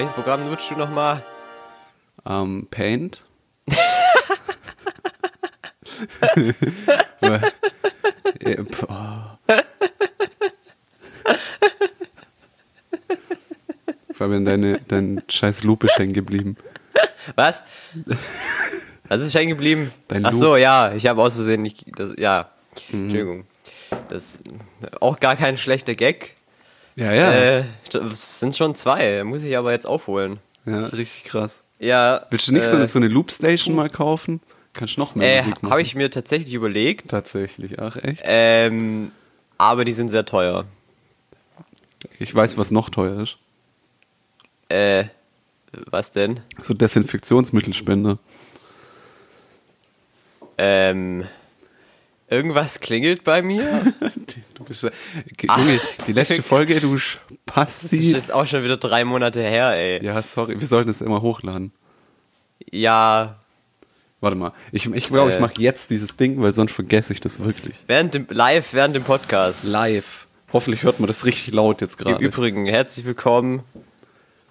Welches Programm nutzt du nochmal? Ähm, Paint. Oh. Fabian, deine, dein scheiß Loop ist hängen geblieben. Was? Was ist hängen geblieben? Dein Ach so, ja, ich habe aus Versehen nicht, das, ja, Entschuldigung. Das auch gar kein schlechter Gag. Ja, ja. Äh, es sind schon zwei, muss ich aber jetzt aufholen. Ja, richtig krass. Ja. Willst du nicht so, äh, eine, so eine Loopstation mal kaufen? Kannst du noch mehr Äh, Musik machen? habe ich mir tatsächlich überlegt, Tatsächlich, ach echt? ähm, aber die sind sehr teuer. Ich weiß, was noch teuer ist. Äh, was denn? So Desinfektionsmittelspender. Ähm, irgendwas klingelt bei mir. Du bist ja, Junge, die letzte Folge, du Das ist Spasti. jetzt auch schon wieder drei Monate her, ey. Ja, sorry, wir sollten es immer hochladen. Ja, Warte mal, ich glaube, ich, glaub, ich Äh. mache jetzt dieses Ding, weil sonst vergesse ich das wirklich. während dem, live während dem Podcast. Live. Hoffentlich hört man das richtig laut jetzt Im gerade. Übrigen, herzlich willkommen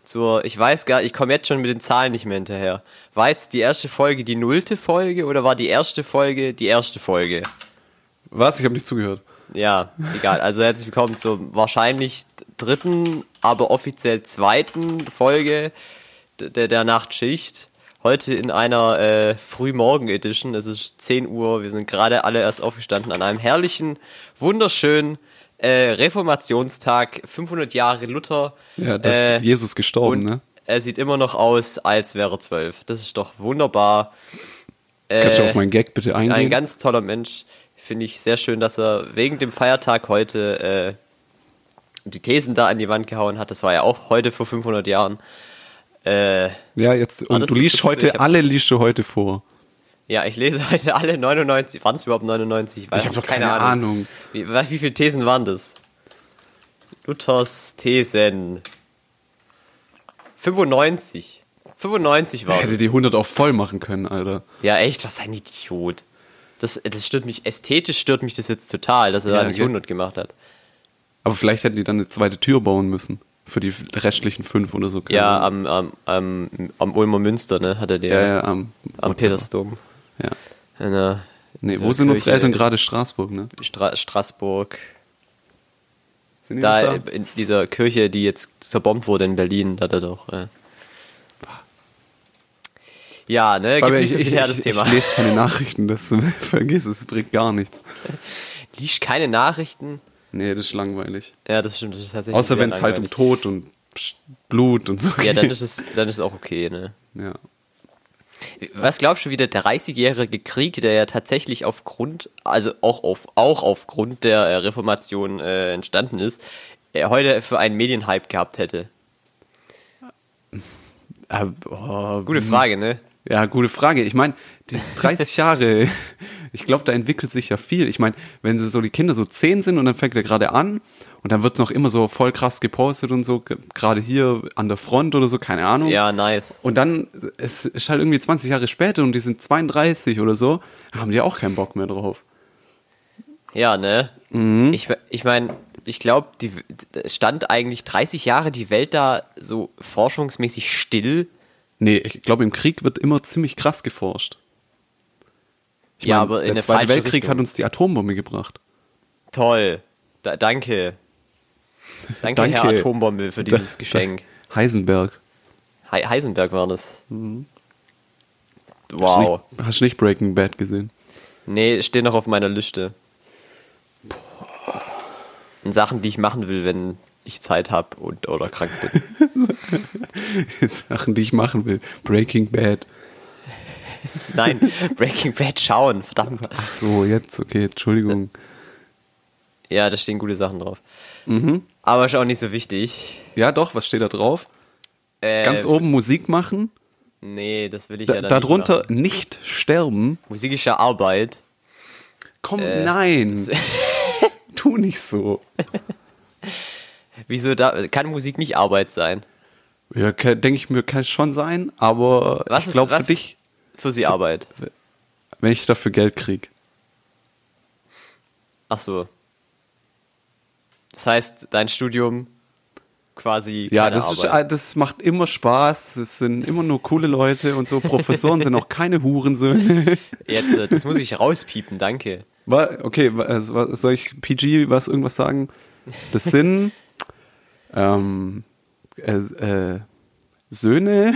zur, ich weiß gar, ich komme jetzt schon mit den Zahlen nicht mehr hinterher. War jetzt die erste Folge die nullte Folge oder war die erste Folge die erste Folge? Was? Ich habe nicht zugehört. Ja, egal. Also herzlich willkommen zur wahrscheinlich dritten, aber offiziell zweiten Folge der, der Nachtschicht. Heute in einer äh, Frühmorgen-Edition. Es ist 10 Uhr. Wir sind gerade alle erst aufgestanden an einem herrlichen, wunderschönen äh, Reformationstag. 500 Jahre Luther. Ja, da ist Äh, Jesus gestorben, und ne? er sieht immer noch aus, als wäre er zwölf. Das ist doch wunderbar. Kannst du Äh, auf meinen Gag bitte eingehen? ein ganz toller Mensch. Finde ich sehr schön, dass er wegen dem Feiertag heute äh, die Thesen da an die Wand gehauen hat. Das war ja auch heute vor 500 Jahren. Äh, ja, jetzt, und du liest ich heute, hab- alle liest du heute vor. ja, ich lese heute alle 99. Waren es überhaupt 99? Weiß Ich habe doch keine, Ahnung. Wie, wie viele Thesen waren das? Luthers Thesen. 95. 95 war Hätte die 100 auch voll machen können, Alter. Ja, echt, was ein Idiot. Das, das stört mich, ästhetisch stört mich das jetzt total, dass er Ja, da nicht gell. 100 gemacht hat. Aber vielleicht hätten die dann eine zweite Tür bauen müssen. Für die restlichen fünf oder so. Ja, am, am, am, am Ulmer Münster, ne, hat er den. ja, ja, am, Am Petersdom. Ja. In der, Nee, wo sind unsere Eltern gerade? Straßburg, ne? Stra Straßburg. Sind die Da noch in dieser Kirche, die jetzt zerbombt wurde in Berlin, da hat er doch. Äh. Ja, ne, gibt nicht so viel her, das ich, Thema. ich lese keine Nachrichten, das vergiss es, bringt gar nichts. Liest keine Nachrichten. Nee, das ist langweilig. Ja, das stimmt, das ist tatsächlich. Außer wenn es halt um. Tod und Blut und so Ja, dann geht. ist es, dann ist es auch okay, ne. Ja. Was glaubst du, wie der 30-jährige Krieg, der ja tatsächlich aufgrund, also auch auf, auch aufgrund der äh, Reformation äh, entstanden ist, er heute für einen Medienhype gehabt hätte? Äh, oh, Gute Frage, ne? Ja, gute Frage. Ich meine, die 30 Jahre, ich glaube, da entwickelt sich ja viel. Ich meine, wenn so die Kinder so 10 sind und dann fängt er gerade an und dann wird noch immer so voll krass gepostet und so, gerade hier an der Front oder so, keine Ahnung. Ja, nice. Und dann, es ist halt irgendwie 20 Jahre später und die sind 32 oder so, haben die auch keinen Bock mehr drauf. Ja, ne? Mhm. Ich, ich meine, ich glaube, die stand eigentlich 30 Jahre die Welt da so forschungsmäßig still. Nee, ich glaube, im Krieg wird immer ziemlich krass geforscht. Ich Ja, mein, aber in der eine Zweite Weltkrieg Richtung. hat uns die Atombombe gebracht. Toll. Da, danke. danke. Danke. Herr Atombombe, für dieses Geschenk. Heisenberg. He Heisenberg war das. Mhm. Hast du Wow. nicht, hast du nicht Breaking Bad gesehen? Nee, steht noch auf meiner Liste. Und Sachen, die ich machen will, wenn ich Zeit habe und oder krank bin. Sachen, die ich machen will. Breaking Bad. Nein, Breaking Bad schauen, verdammt. Ach so, jetzt, okay, Entschuldigung. Ja, da stehen gute Sachen drauf. Mhm. Aber ist auch nicht so wichtig. Ja, doch, was steht da drauf? Äh, Ganz oben Musik machen. Nee, das will ich Da, ja dann darunter nicht nicht, sterben. Musikische Arbeit. Komm, Äh, nein. tu nicht so. Wieso da kann Musik nicht Arbeit sein? Ja, denke ich mir, kann schon sein, aber Was ich ist glaube für dich, ist für sie Arbeit? wenn ich dafür Geld krieg. Ach so. Das heißt, dein Studium quasi Ja, das, ist, Arbeit. äh, das macht immer Spaß. Es sind immer nur coole Leute und so. Professoren sind auch keine Hurensöhne. Jetzt, äh, das muss ich rauspiepen, danke. Okay, also, soll ich PG was irgendwas sagen? Das sind ähm, äh, äh, Söhne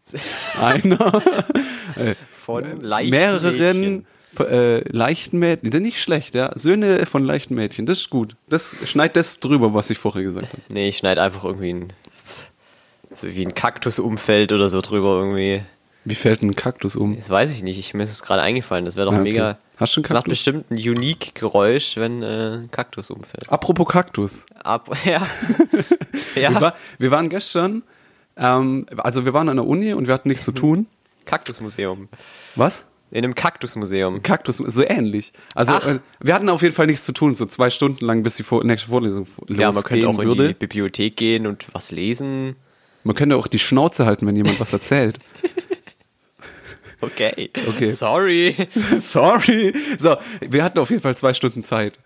einer, Von leichten mehreren Mädchen. äh, leichten Mädchen. Sind nicht schlecht, ja. Söhne von leichten Mädchen, das ist gut. Das schneid das drüber, was ich vorher gesagt habe. Nee, ich schneide einfach irgendwie ein, wie ein Kaktusumfeld oder so drüber irgendwie. Wie fällt ein Kaktus um? Das weiß ich nicht, ich, mir ist es gerade eingefallen. Das wäre doch Ja, okay. mega. Hast du einen das macht Kaktus? bestimmt ein unique Geräusch, wenn äh, ein Kaktus umfällt. Apropos Kaktus. Ab, ja. Wir, ja. war, wir waren gestern, ähm, also wir waren an der Uni und wir hatten nichts zu tun. Kaktusmuseum. Was? In einem Kaktusmuseum. Kaktus, so ähnlich. Also Ach. äh, wir hatten auf jeden Fall nichts zu tun, so zwei Stunden lang, bis die nächste Vorlesung losgehen Ja, man könnte auch in würde. die Bibliothek gehen und was lesen. Man könnte auch die Schnauze halten, wenn jemand was erzählt. Okay. Okay. Sorry. Sorry. So, wir hatten auf jeden Fall zwei Stunden Zeit.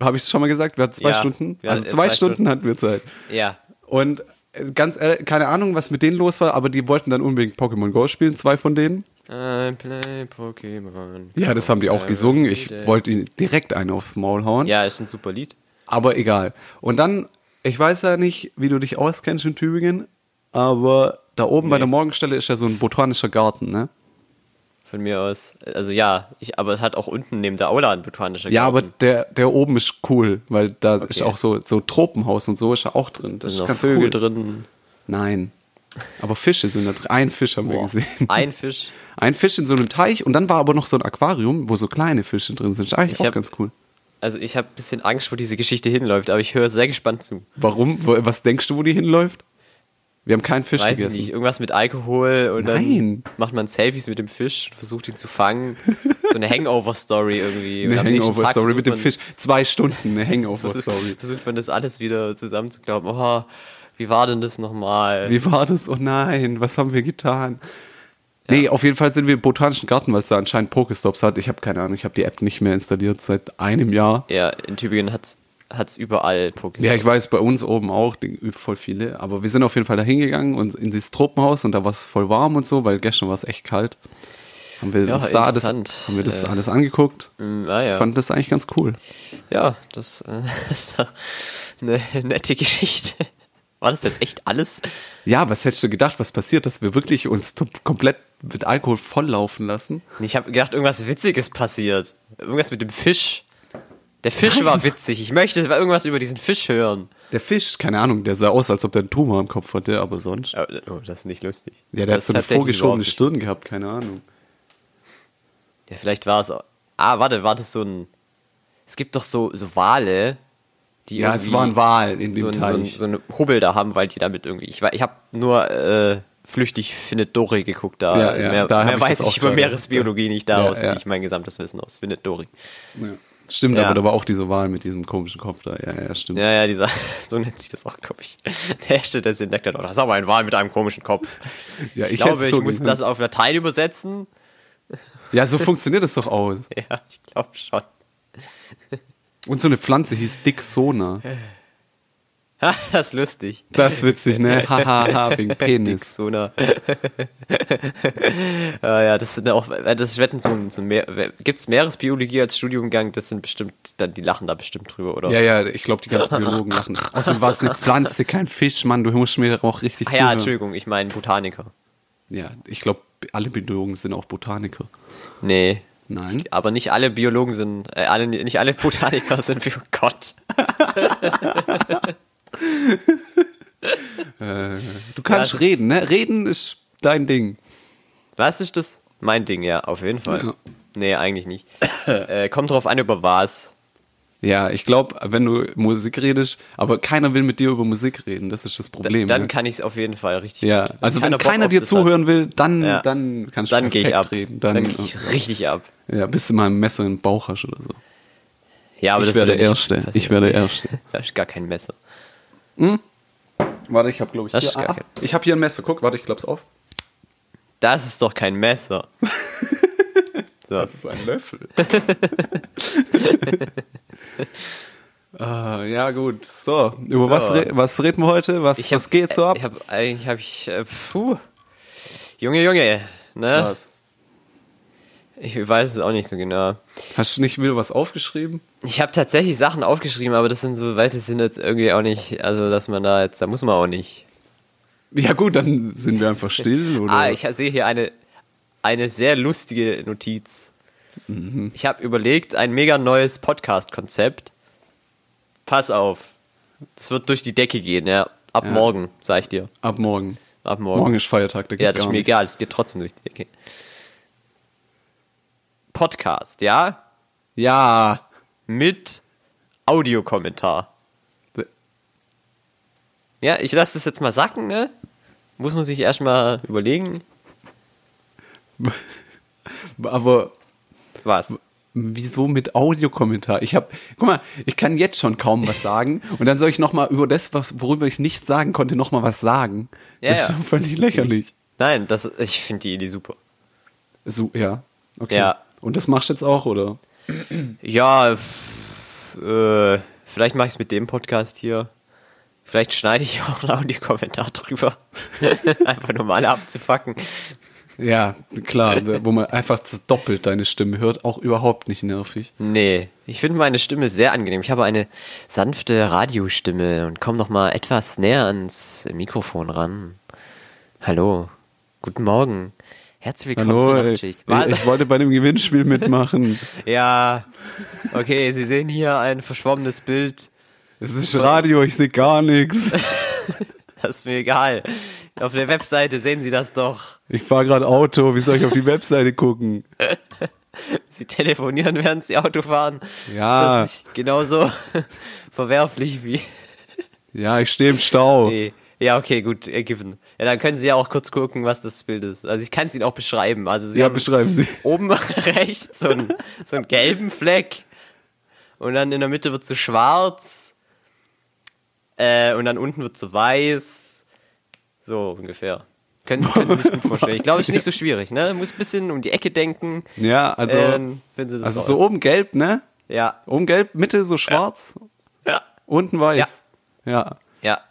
Habe ich es schon mal gesagt? Wir hatten zwei Ja, Stunden. wir Also hatten zwei, zwei Stunden, Stunden. hatten wir Zeit. Ja. Und äh, ganz ehrlich, keine Ahnung, was mit denen los war, aber die wollten dann unbedingt Pokémon Go spielen, zwei von denen. I play Pokémon. Ja, das haben die auch gesungen. Ich wollte ihnen direkt einen aufs Maul hauen. Ja, ist ein super Lied. Aber egal. Und dann, ich weiß ja nicht, wie du dich auskennst in Tübingen, aber da oben bei Nee. der Morgenstelle ist ja so ein botanischer Garten, ne? Von mir aus. Also ja, ich, aber es hat auch unten neben der Aula ein botanischer Ja, aber Garten. der, der oben ist cool, weil da ist Okay. auch so, so Tropenhaus und so ist ja auch drin. da Das sind ist Vögel cool. drin. Nein. Aber Fische sind da drin. Ein Fisch haben wir Boah. gesehen. Ein Fisch. Ein Fisch in so einem Teich und dann war aber noch so ein Aquarium, wo so kleine Fische drin sind. Ist eigentlich Ich auch hab- ganz cool. Also ich habe ein bisschen Angst, wo diese Geschichte hinläuft, aber ich höre sehr gespannt zu. Warum? Was denkst du, wo die hinläuft? Wir haben keinen Fisch Weiß gegessen. ich nicht, irgendwas mit Alkohol und Nein. dann macht man Selfies mit dem Fisch und versucht ihn zu fangen. So eine Hangover-Story irgendwie. Eine Hangover-Story mit dem Fisch. Zwei Stunden eine Hangover-Story. versucht man das alles wieder zusammenzuklauben. Oh, wie war denn das nochmal? Wie war das? Oh nein, was haben wir getan? Nee, auf jeden Fall sind wir im Botanischen Garten, weil es da anscheinend Pokestops hat. Ich habe keine Ahnung, ich habe die App nicht mehr installiert seit einem Jahr. Ja, in Tübingen hat's hat's überall Pokéstop. Ja, ich weiß, bei uns oben auch, voll viele. Aber wir sind auf jeden Fall da hingegangen und in dieses Tropenhaus und da war es voll warm und so, weil gestern war es echt kalt. Haben wir Ja, uns da das, interessant. haben wir das Äh, alles angeguckt. Mm, ah, ja. Fand das eigentlich ganz cool. ja, das äh, ist eine nette Geschichte. War das jetzt echt alles? Ja, was hättest du gedacht, was passiert, dass wir wirklich uns komplett mit Alkohol volllaufen lassen? Ich habe gedacht, irgendwas Witziges passiert. Irgendwas mit dem Fisch. Der Fisch war witzig. Ich möchte irgendwas über diesen Fisch hören. Der Fisch, keine Ahnung, der sah aus, als ob der einen Tumor im Kopf hatte, aber sonst. Oh, das ist nicht lustig. Ja, der hat Das so eine vorgeschobene Stirn gehabt, keine Ahnung. Ja, vielleicht war es. Ah, warte, war das so ein. Es gibt doch so, so Wale, die Ja, es irgendwie war ein Wal in dem so, ein, so, ein, so eine Hubbel da haben, weil die damit irgendwie. Ich, war- ich habe nur äh, flüchtig Findet Dory geguckt, da, Ja, ja, mehr, da mehr ich weiß ich über. Meeresbiologie nicht daraus, ja. ziehe ich mein gesamtes Wissen aus. Findet Dory. Ja. Stimmt, Ja. aber da war auch dieser Wal mit diesem komischen Kopf da. Ja, ja, stimmt. Ja, ja, dieser, so nennt sich das auch, glaube ich. Der erste, der es entdeckt hat, oh, das ist aber ein Wal mit einem komischen Kopf. Ja, Ich, ich glaube, hätt's ich so muss das auf Latein übersetzen. Ja, so funktioniert es doch aus. Ja, ich glaube schon. Und so eine Pflanze hieß Dixona. Das ist lustig. Das ist witzig, ne? Hahaha, wegen Penis. Dixona. ja, ja, das sind auch, äh, das wetten so ein, so ein Meer, gibt's Meeresbiologie als Studiumgang, das sind bestimmt, dann, die lachen da bestimmt drüber, oder? Ja, ja, ich glaube, die ganzen Biologen lachen. Außerdem war es eine Pflanze, kein Fisch, Mann. Du musst mir auch richtig Ah, ja, zuhören. Entschuldigung, ich meine Botaniker. Ja, ich glaube, alle Biologen sind auch Botaniker. Nee. Nein. Aber nicht alle Biologen sind, äh, alle, nicht alle Botaniker sind wie oh Gott. Du kannst Ja, reden, ne? Reden ist dein Ding. Was ist das? Mein Ding, ja, auf jeden Fall. Ja. Nee, eigentlich nicht. äh, kommt drauf an, über was. Ja, ich glaube, wenn du Musik redest, aber keiner will mit dir über Musik reden, das ist das Problem. Dann ne? kann ich es auf jeden Fall richtig ja, gut. also wenn keiner Bock keiner dir zuhören will, dann, Ja. dann kannst du Dann gehe ich ab. reden. Dann, Dann, gehe ich richtig ab. ja, bis du mal ein Messer im Bauch hast oder so. Ja, aber ich das wäre würde der nicht Erste. Ich wäre der Erste. Das ist gar kein Messer. Warte, ich habe glaube ich Das hier, ah, ich habe hier ein Messer. Guck, warte, ich klapp's auf. Das ist doch kein Messer. so. Das ist ein Löffel. Äh, ja, gut. So, über So. Was, re was reden wir heute? Was, hab, was geht so ab? Ich hab, eigentlich habe ich, äh, puh. Junge, Junge, ne? was? Ich weiß es auch nicht so genau. Hast du nicht wieder was aufgeschrieben? Ich habe tatsächlich Sachen aufgeschrieben, aber das sind so, weil das sind jetzt irgendwie auch nicht, also dass man da jetzt, da muss man auch nicht. Ja gut, dann sind wir einfach still, oder? Ah, ich sehe hier eine, eine sehr lustige Notiz. Mhm. Ich habe überlegt, ein mega neues Podcast-Konzept. Pass auf. Das wird durch die Decke gehen, ja. Ab Ja. morgen, sag ich dir. Ab morgen. Ab morgen. Morgen ist Feiertag, da ja, geht's das ist mir nicht. egal, es geht trotzdem durch die Decke. Podcast, ja? Ja. Mit Audiokommentar. Ja, ich lasse das jetzt mal sacken, ne? Muss man sich erstmal überlegen. Aber Was? wieso mit Audiokommentar? Ich habe, guck mal, ich kann jetzt schon kaum was sagen und dann soll ich noch mal über das, was, worüber ich nichts sagen konnte, noch mal was sagen. Ja, das ist ja. völlig lächerlich. Nein, das, ich finde die Idee super. So, ja. Okay. Ja. Und das machst du jetzt auch, oder? Ja, äh, vielleicht mache ich es mit dem Podcast hier. Vielleicht schneide ich auch einen Audiokommentar drüber. Einfach nur mal abzufacken. Ja, klar, wo man einfach doppelt deine Stimme hört, auch überhaupt nicht nervig. Nee, ich finde meine Stimme sehr angenehm. Ich habe eine sanfte Radiostimme und komme noch mal etwas näher ans Mikrofon ran. Hallo, guten Morgen. Herzlich willkommen zur Hallo, ich, Nachtschicht. ich wollte bei dem Gewinnspiel mitmachen. ja, okay, Sie sehen hier ein verschwommenes Bild. Es ist Radio, ich sehe gar nichts. Das ist mir egal. Auf der Webseite sehen Sie das doch. Ich fahre gerade Auto, wie soll ich auf die Webseite gucken? Sie telefonieren, während Sie Auto fahren. Ja. Ist das nicht genauso verwerflich wie. Ja, ich stehe im Stau. Nee. Ja, okay, gut, äh, given. Ja, dann können Sie ja auch kurz gucken, was das Bild ist. Also ich kann es Ihnen auch beschreiben. Also Sie Ja, haben beschreiben Sie. oben rechts so einen, so einen gelben Fleck und dann in der Mitte wird so schwarz äh, und dann unten wird so weiß. So ungefähr. Können, können Sie sich gut vorstellen. Ich glaube, es ist nicht so schwierig, ne? Muss ein bisschen um die Ecke denken. Ja, also, äh, das also raus. so oben gelb, ne? Ja, Oben gelb, Mitte so schwarz, ja, unten weiß. Ja. ja,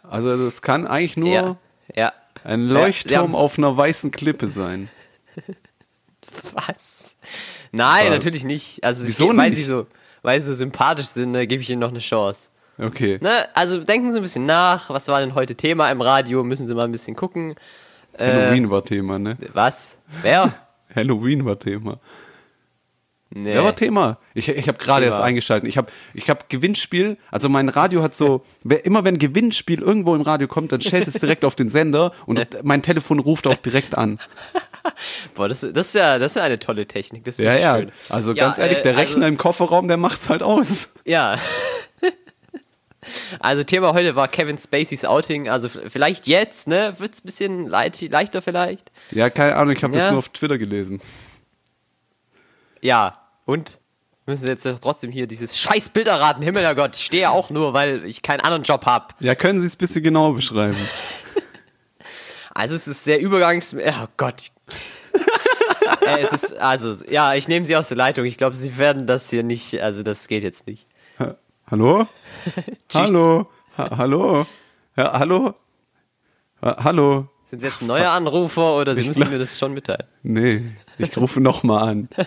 Also das kann eigentlich nur ja, ja. ein Leuchtturm auf einer weißen Klippe sein. Was? Nein, Aber- natürlich nicht. Also Wieso weil nicht? sie so, weil sie so sympathisch sind, ne, gebe ich ihnen noch eine Chance. Okay. Ne? Also denken Sie ein bisschen nach, was war denn heute Thema im Radio? Müssen Sie mal ein bisschen gucken. Äh, Halloween war Thema, ne? Was? Wer? Halloween war Thema. Nee. Wer war Thema? Ich, ich habe gerade erst eingeschaltet. Ich habe ich hab Gewinnspiel. Also mein Radio hat so, wer, immer wenn Gewinnspiel irgendwo im Radio kommt, dann stellt es direkt auf den Sender und mein Telefon ruft auch direkt an. Boah, das, das, ist ja, das ist ja eine tolle Technik. Das ist Ja, ja. schön. Also Ja, ganz ehrlich, äh, der Rechner also, im Kofferraum, der macht's halt aus. Ja. Also Thema heute war Kevin Spaceys Outing. Also vielleicht jetzt, ne? Wird's ein bisschen leicht, leichter vielleicht? Ja, keine Ahnung, ich habe Ja. das nur auf Twitter gelesen. Ja. Und? Müssen Sie jetzt trotzdem hier dieses scheiß Bild erraten. Himmel, Gott, ich stehe ja auch nur, weil ich keinen anderen Job hab. Ja, können Sie es ein bisschen genauer beschreiben? Also es ist sehr übergangs... Oh Gott. äh, es ist, also, ja, ich nehme Sie aus der Leitung. Ich glaube, Sie werden das hier nicht... Also das geht jetzt nicht. Ha hallo? hallo? Ha hallo? Ja, hallo? Ha hallo? Sind Sie jetzt ein neuer Anrufer oder Sie Ich müssen mir das schon mitteilen? Nee, ich rufe noch mal an.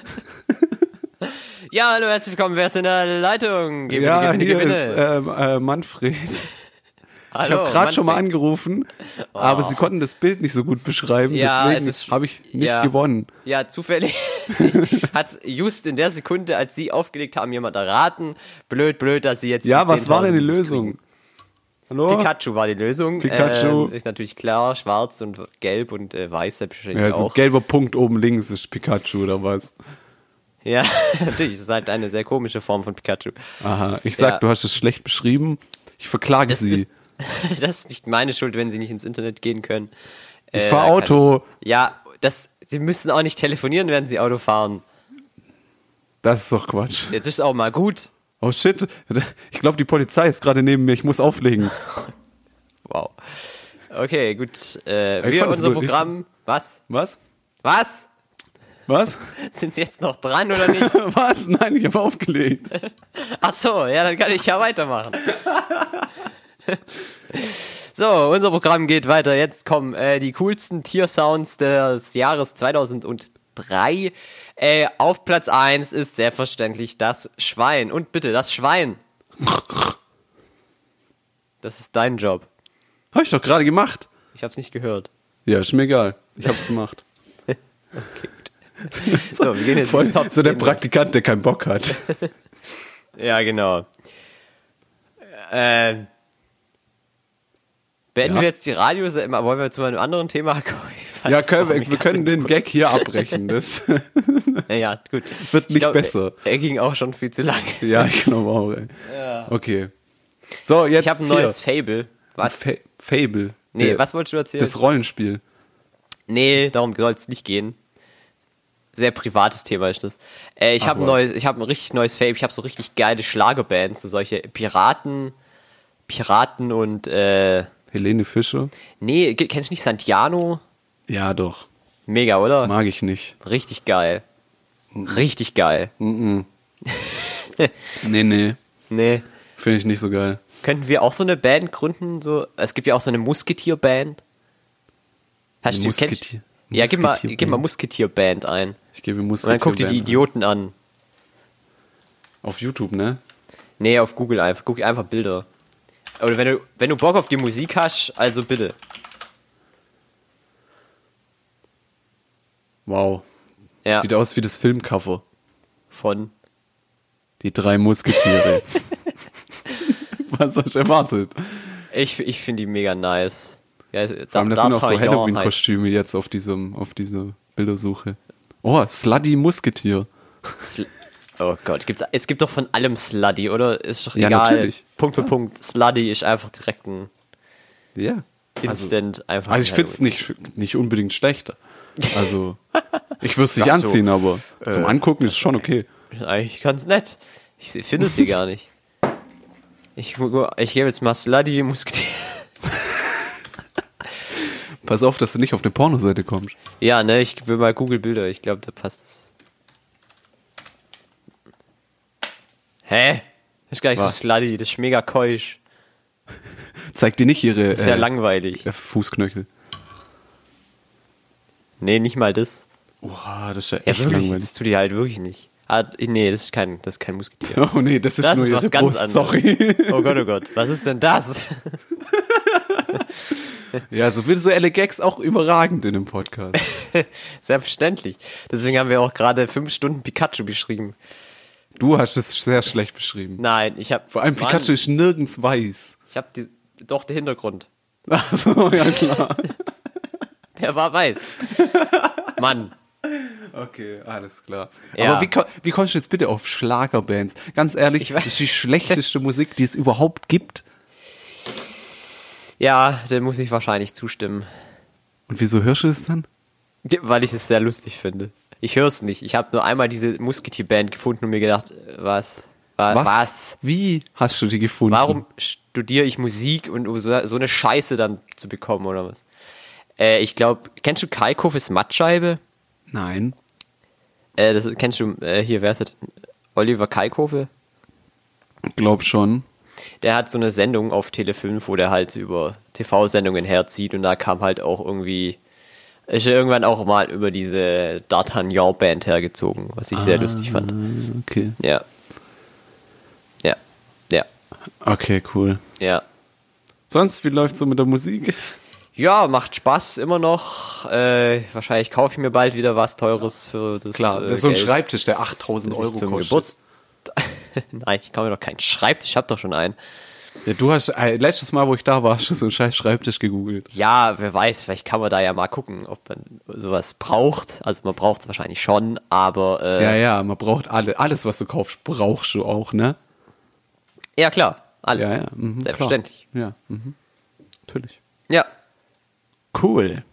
Ja, hallo, herzlich willkommen. Wer ist in der Leitung? Gewinne, ja, gewinne, hier gewinne. ist ähm, äh, Manfred. hallo, Ich habe gerade schon mal angerufen, aber Sie konnten das Bild nicht so gut beschreiben, Ja, deswegen habe ich nicht ja. gewonnen. Ja, zufällig hat just in der Sekunde, als Sie aufgelegt haben, jemand erraten. Blöd, blöd, dass Sie jetzt. Ja, was war denn die 10.000 nicht Lösung? kriegen. Hallo? Pikachu war die Lösung. Pikachu. Ähm, ist natürlich klar, schwarz und gelb und äh, weiß selbstverständlich Ja, so ein auch. gelber Punkt oben links ist Pikachu oder was? Ja, natürlich, es ist halt eine sehr komische Form von Pikachu. Aha, ich sag, Ja. du hast es schlecht beschrieben. Ich verklage Das Sie. ist, das ist nicht meine Schuld, wenn Sie nicht ins Internet gehen können. Ich Äh, fahr Auto. Ich, ja, das, Sie müssen auch nicht telefonieren, während Sie Auto fahren. Das ist doch Quatsch. Jetzt ist auch mal gut. Oh shit, ich glaube, die Polizei ist gerade neben mir. Ich muss auflegen. Wow. Okay, gut. Äh, wir, unser gut. Ich- Programm. Was? Was? Was? Was? Sind Sie jetzt noch dran oder nicht? Was? Nein, ich habe aufgelegt. Ach so, ja, dann kann ich ja weitermachen. so, unser Programm geht weiter. Jetzt kommen äh, die coolsten Tiersounds des Jahres 2003. Äh, auf Platz 1 ist selbstverständlich das Schwein. Und bitte, das Schwein. Das ist dein Job. Habe ich doch gerade gemacht. Ich hab's nicht gehört. Ja, ist mir egal. Ich hab's gemacht. So, wir gehen jetzt Voll, in Top so der 10 durch. Praktikant, der keinen Bock hat. Ja, genau. Äh, beenden Ja. wir jetzt die Radios? Äh, Wollen wir zu einem anderen Thema kommen? Ja, können wir, wir können ganz den. Gag hier abbrechen. Das, Ja, ja, gut. Wird Ich nicht besser. Er, er ging auch schon viel zu lange. ja, ich glaube auch. Ey. Okay. So, jetzt Ich habe ein hier. neues Fable. Was? Fa Fable. Nee, Der- was wolltest du erzählen? Das Rollenspiel. nee, darum soll es nicht gehen. Sehr privates Thema ist das. Äh, ich habe ein neues, ich habe ein richtig neues Fable. Ich habe so richtig geile Schlagerbands, so solche Piraten, Piraten und äh, Helene Fischer. nee, kennst du nicht Santiano? Ja, doch. Mega, oder? Mag ich nicht. Richtig geil. Richtig geil. Nee, nee. Nee. Finde ich nicht so geil. Könnten wir auch so eine Band gründen? So, es gibt ja auch so eine Musketier-Band. Hast du kennst- Musketier- Ja, gib mal, Musketierband. gib mal Musketier-Band ein. Ich gebe Musik. Und dann guck dir die Idioten an. Auf YouTube, ne? Nee, auf Google einfach. Guck dir einfach Bilder. Oder wenn du, wenn du Bock auf die Musik hast, also bitte. Wow. Ja, Sieht aus wie das Filmcover. von. Die drei Musketiere. Was hast du erwartet? Ich, ich finde die mega nice. Ja, Vor allem, das sind auch so Halloween-Kostüme jetzt auf diesem, auf dieser Bildersuche. Oh, Sluddy Musketier. Sl oh Gott, gibt's, es gibt doch von allem Sluddy, oder? Ist doch Ja, egal. natürlich. Punkt für Punkt. Sluddy ist einfach direkt ein Ja. Also, Instant einfach. also ich finde es nicht, nicht unbedingt schlechter. Also, ich würde es nicht Ja, so, anziehen, aber zum äh, Angucken ist schon okay. Eigentlich ganz nett. Ich finde es hier gar nicht. Ich, ich gebe jetzt mal Sluddy Musketier. Pass auf, dass du nicht auf eine Pornoseite kommst. Ja, ne, ich will mal Google Bilder. Ich glaube, da passt es. Hä? Das ist gar nicht Was? so slutty, das ist mega keusch. Zeig dir nicht ihre Das ist ja äh, langweilig. Fußknöchel. Nee, nicht mal das. Oha, das ist ja Ja, echt wirklich, langweilig. das tut die halt wirklich nicht. Ah, nee, das ist kein, das ist kein Musketier. Oh nee, das ist Das nur ist was ganz Brust, anderes. sorry. Oh Gott, oh Gott, was ist denn das? ja, so visuelle Gags auch überragend in dem Podcast. Selbstverständlich. Deswegen haben wir auch gerade fünf Stunden Pikachu beschrieben. Du hast es sehr schlecht beschrieben. Nein, ich habe Vor allem Pikachu ist nirgends weiß. Ich habe die, doch den Hintergrund. Achso, ja klar. Der war weiß. Mann. Okay, alles klar. Ja. Aber wie, wie kommst du jetzt bitte auf Schlagerbands? Ganz ehrlich, das ist die schlechteste Musik, die es überhaupt gibt. Ja, dem muss ich wahrscheinlich zustimmen. Und wieso hörst du es dann? Weil ich es sehr lustig finde. Ich höre es nicht. Ich habe nur einmal diese Musketier-Band gefunden und mir gedacht, äh, was? Wa- Was? was? Wie hast du die gefunden? Warum studiere ich Musik und um so, so eine Scheiße dann zu bekommen oder was? Äh, ich glaube, kennst du Kalkofes Mattscheibe? Nein. Äh, das kennst du, äh, hier, wer ist das? Oliver Kalkofe? Glaub schon. Der hat so eine Sendung auf Tele 5, wo der halt über TV-Sendungen herzieht und da kam halt auch irgendwie, ist er irgendwann auch mal über diese D'Artagnan-Band hergezogen, was ich sehr lustig fand. Ah, Okay. Ja. Ja. Ja. Okay, cool. Ja. Sonst, wie läuft's so mit der Musik? Ja, macht Spaß immer noch. Äh, wahrscheinlich kaufe ich mir bald wieder was Teures für das. Klar, äh, das ist so ein Geld, Schreibtisch, der 8000 das ich Euro zum kostet. Geburtstag. Nein, ich kaufe mir doch keinen Schreibtisch, ich habe doch schon einen. Ja, du hast, äh, letztes Mal, wo ich da war, hast du so einen scheiß Schreibtisch gegoogelt. Ja, wer weiß, vielleicht kann man da ja mal gucken, ob man sowas braucht. Also man braucht es wahrscheinlich schon, aber äh, Ja, ja, man braucht alle, alles, was du kaufst, brauchst du auch, ne? ja klar, alles. Ja, ja. Mhm, Selbstverständlich. Klar. Ja, mhm. natürlich. Ja. Cool.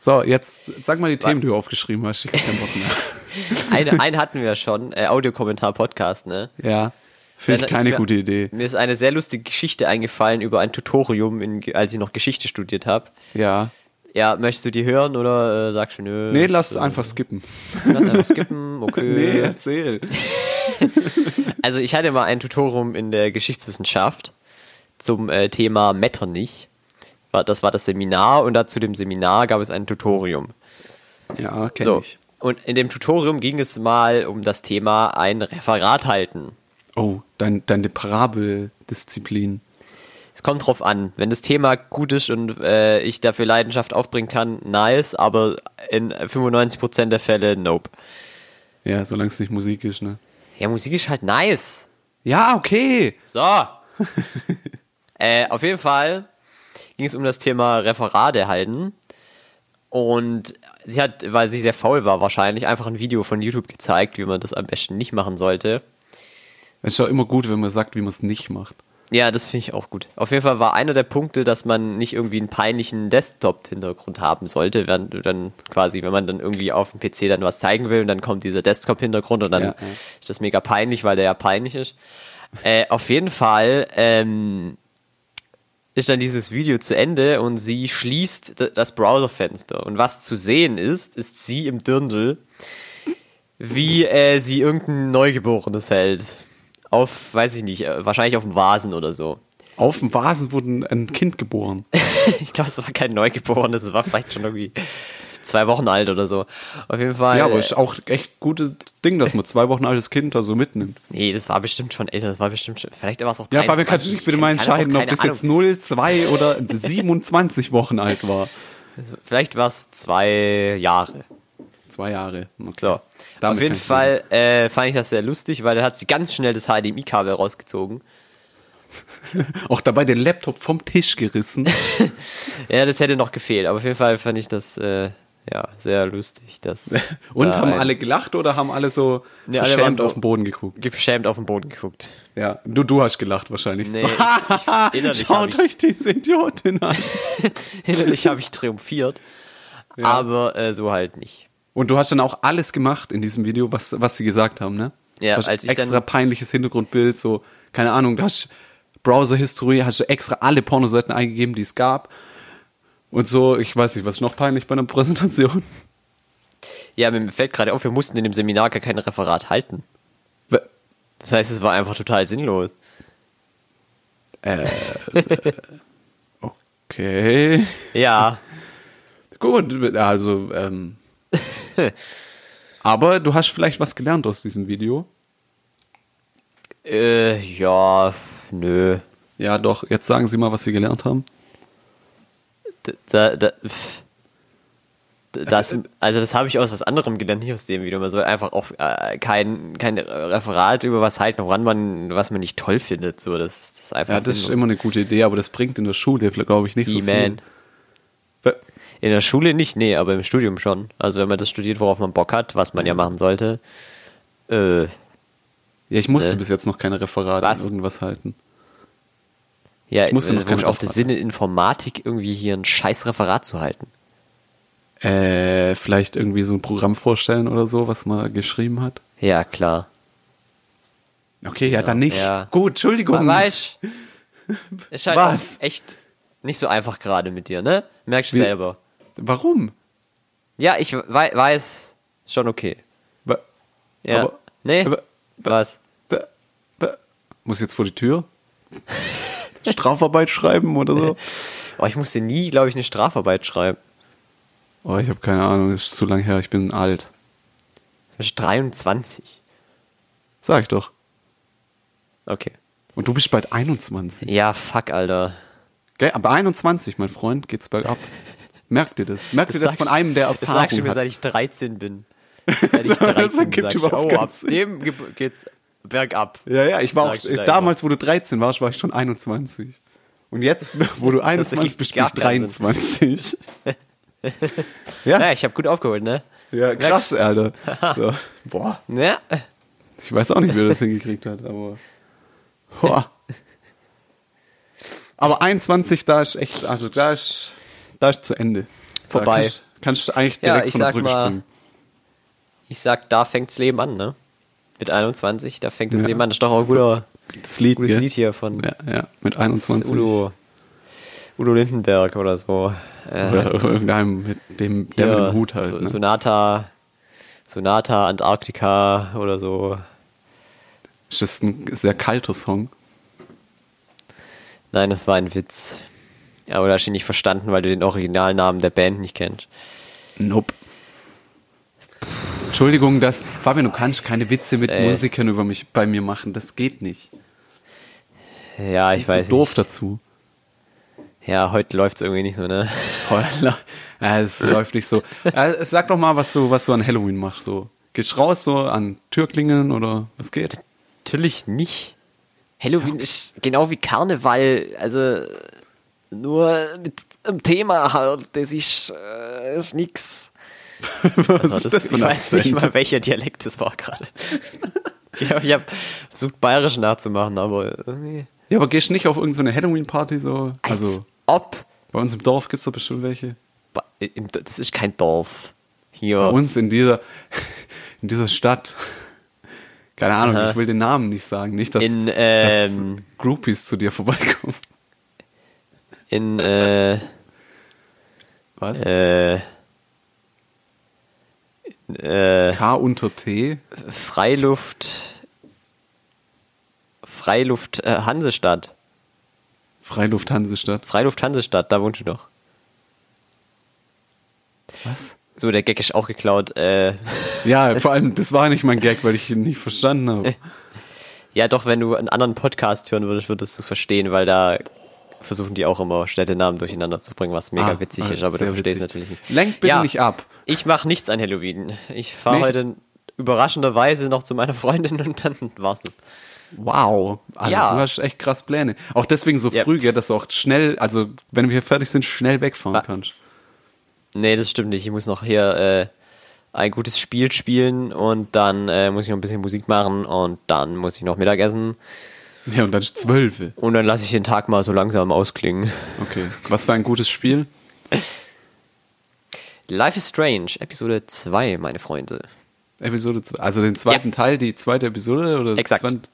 So, jetzt sag mal die Themen, Was? die du aufgeschrieben hast. Ich hab keinen Bock mehr. Eine, einen hatten wir schon, äh, Audiokommentar-Podcast, ne? ja, finde ich keine mir- gute Idee. Mir ist eine sehr lustige Geschichte eingefallen über ein Tutorium, in, als ich noch Geschichte studiert habe. Ja. Ja, möchtest du die hören oder äh, sagst du nö? Nee, lass äh, einfach skippen. Lass einfach skippen, okay. Nee, erzähl. Also ich hatte mal ein Tutorium in der Geschichtswissenschaft zum äh, Thema Metternich. Das war das Seminar und zu dem Seminar gab es ein Tutorium. Ja, kenn So. ich. Und in dem Tutorium ging es mal um das Thema ein Referat halten. Oh, dein, deine Parabeldisziplin. Es kommt drauf an. Wenn das Thema gut ist und äh, ich dafür Leidenschaft aufbringen kann, nice, aber in 95% der Fälle, nope. Ja, solange es nicht Musik ist, ne? Ja, Musik ist halt nice. Ja, okay. So. äh, auf jeden Fall ging es um das Thema Referate halten. Und sie hat, weil sie sehr faul war, wahrscheinlich einfach ein Video von YouTube gezeigt, wie man das am besten nicht machen sollte. Es ist doch immer gut, wenn man sagt, wie man es nicht macht. Ja, das finde ich auch gut. Auf jeden Fall war einer der Punkte, dass man nicht irgendwie einen peinlichen Desktop-Hintergrund haben sollte, während du dann quasi, wenn man dann irgendwie auf dem PC dann was zeigen will und dann kommt dieser Desktop-Hintergrund und dann Ja, ja. ist das mega peinlich, weil der ja peinlich ist. Äh, auf jeden Fall ähm, ist dann dieses Video zu Ende und sie schließt das Browserfenster. Und was zu sehen ist, ist sie im Dirndl, wie äh, sie irgendein Neugeborenes hält. Auf, weiß ich nicht, äh, wahrscheinlich auf dem Vasen oder so. Auf dem Vasen wurde ein- Kind geboren. Ich glaube, es war kein Neugeborenes, es war vielleicht schon irgendwie zwei Wochen alt oder so. Auf jeden Fall. Ja, aber äh, ist auch echt gutes Ding, dass man zwei Wochen altes Kind da so mitnimmt. nee, das war bestimmt schon älter, das war bestimmt schon, vielleicht war es auch Ja, 23. Fabian, kannst du nicht bitte mal entscheiden, ob das jetzt Ahnung. 0, 2 oder 27 Wochen alt war? Vielleicht war es zwei Jahre. Zwei Jahre. Okay. So. Damit Auf jeden Fall äh, fand ich das sehr lustig, weil da hat sie ganz schnell das HDMI-Kabel rausgezogen. Auch dabei den Laptop vom Tisch gerissen. Ja, das hätte noch gefehlt, aber auf jeden Fall fand ich das äh, ja sehr lustig. Dass Und da haben alle gelacht oder haben alle so Nee, so- auf den Boden geguckt? geschämt auf den Boden geguckt. Ja, du, du hast gelacht wahrscheinlich. Nee, ich, ich, habe Schaut euch diese Idiotin an. innerlich hab ich triumphiert, aber äh, so halt nicht. Und du hast dann auch alles gemacht in diesem Video, was, was sie gesagt haben, ne? Ja, als ich extra peinliches Hintergrundbild, so, keine Ahnung, du hast Browser-History, hast du extra alle Pornoseiten eingegeben, die es gab. Und so, ich weiß nicht, was ist noch peinlich bei einer Präsentation? Ja, mir fällt gerade auf, wir mussten in dem Seminar gar kein Referat halten. Das heißt, es war einfach total sinnlos. Okay. Ja, Gut, also, ähm. aber du hast vielleicht was gelernt aus diesem Video. äh, ja, nö. Ja, doch, jetzt sagen Sie mal, was Sie gelernt haben. Da, da. D- das, also das habe ich aus was anderem gelernt, nicht aus dem Video. Man soll einfach auch äh, kein, kein Referat über was halten, woran man, was man nicht toll findet. So, das, das ist einfach Ja, das ist sinnlos. immer eine gute Idee, aber das bringt in der Schule, glaube ich, nicht so E-Man. viel. In der Schule nicht, nee, aber im Studium schon. Also wenn man das studiert, worauf man Bock hat, was man ja machen sollte. Äh, Ja, ich musste Äh. bis jetzt noch keine Referate Was? in irgendwas halten. ja, Ich musste noch äh, wo keine auf das. Sinn in Informatik irgendwie hier ein scheiß Referat zu halten. Äh, vielleicht irgendwie so ein Programm vorstellen oder so, was man geschrieben hat. Ja, klar. Okay, ja, dann nicht. Ja. Gut, Entschuldigung. Weißt Ist halt Was? echt nicht so einfach gerade mit dir, ne? Merkst du selber. Warum? Ja, ich wei weiß, schon okay. Wa- Ja. Aber- nee? aber- Was? Da- da- Muss jetzt vor die Tür? Strafarbeit schreiben oder so? Oh, ich musste nie, glaube ich, eine Strafarbeit schreiben. Oh, ich habe keine Ahnung, das ist zu lang her, ich bin alt. Du bist 23. Sag ich doch. Okay. Und du bist bald 21. Ja, fuck, Alter. Gell? Aber 21, mein Freund, geht's bergab. Merkt ihr das? Merkt ihr das von einem, der Das Erfahrung sagst du mir, hat? seit ich 13 bin. Seit ich Das 13 bin, sag oh, ab dem ge- geht's bergab. Ja, ja, ich war auch, damals, wo du 13 warst, war ich schon 21. Und jetzt, wo du 21 ergibt bist, bin ich keinen 23. Ja, ich habe gut aufgeholt, ne? Ja, krass, Alter. So. Boah, Ja. ich weiß auch nicht, wie er das hingekriegt hat, aber. Boah. Aber 21, da ist echt, also da ist, da ist zu Ende. Vorbei. Kannst, kannst du eigentlich Ja, direkt ich von der Brücke mal, springen. Ich sag, da fängt's Leben an, ne? Mit 21, da fängt das Ja. Leben an. Das ist doch auch ein guter, Das Lied, gutes gell? Lied hier von Ja, ja, mit das ist 21. Udo, Udo Lindenberg oder so. Oder irgendeinem mit dem, der mit Ja, dem Hut halt. so, ne? Sonata, Sonata Antarktika oder so. Ist das ein sehr kalter Song? Nein, das war ein Witz. Ja, oder hast du ihn nicht verstanden, weil du den Originalnamen der Band nicht kennst. Nope. Entschuldigung, das, Fabian, du kannst keine Witze mit Ey. Musikern über mich bei mir machen. Das geht nicht. Ja, ich Ich weiß zu doof nicht. dazu. Ja, heute läuft's irgendwie nicht so, ne? Holla. Ja, es läuft nicht so. Äh, Sag doch mal, was du, was du an Halloween machst. So. Gehst raus so an Türklingeln oder was geht? Natürlich nicht. Halloween ist genau wie Karneval, also nur mit einem Thema halt, das ist, äh, ist nix. Was Also ist das, ich weiß nicht mal, welcher Dialekt das war gerade. ich habe ich hab versucht, bayerisch nachzumachen, aber irgendwie. Ja, aber gehst nicht auf irgendeine Halloween-Party so? Als Also, ob. bei uns im Dorf gibt's doch bestimmt welche. Das ist kein Dorf. Hier. Bei uns in dieser, in dieser Stadt. Keine Ahnung, Aha. ich will den Namen nicht sagen. Nicht, dass, In, dass ähm, Groupies zu dir vorbeikommen. In, äh, Was? äh, äh, K unter T? Freiluft. Freiluft äh, Hansestadt. Freiluft Hansestadt. Freiluft Hansestadt, da wohnst du doch. Was? So, der Gag ist auch geklaut. Äh, Ja, vor allem, das war nicht mein Gag, weil ich ihn nicht verstanden habe. ja, doch, wenn du einen anderen Podcast hören würdest, würdest du verstehen, weil da versuchen die auch immer Städtenamen durcheinander zu bringen, was mega Ah, witzig ah, ist, aber du verstehst witzig. natürlich nicht. Lenk bitte Ja. nicht ab. Ich mache nichts an Halloween. Ich fahre heute überraschenderweise noch zu meiner Freundin und dann war's das. Wow. Also, Ja. Du hast echt krass Pläne. Auch deswegen so Ja. früh, gell, dass du auch schnell, also wenn wir fertig sind, schnell wegfahren Ah. kannst. Nee, das stimmt nicht. Ich muss noch hier äh, ein gutes Spiel spielen und dann äh, muss ich noch ein bisschen Musik machen und dann muss ich noch Mittagessen Ja, und dann ist zwölf. und dann lasse ich den Tag mal so langsam ausklingen. Okay. Was für ein gutes Spiel? Life is Strange, Episode 2, meine Freunde. Episode 2. Also den zweiten Teil, die zweite Episode? Oder Exakt.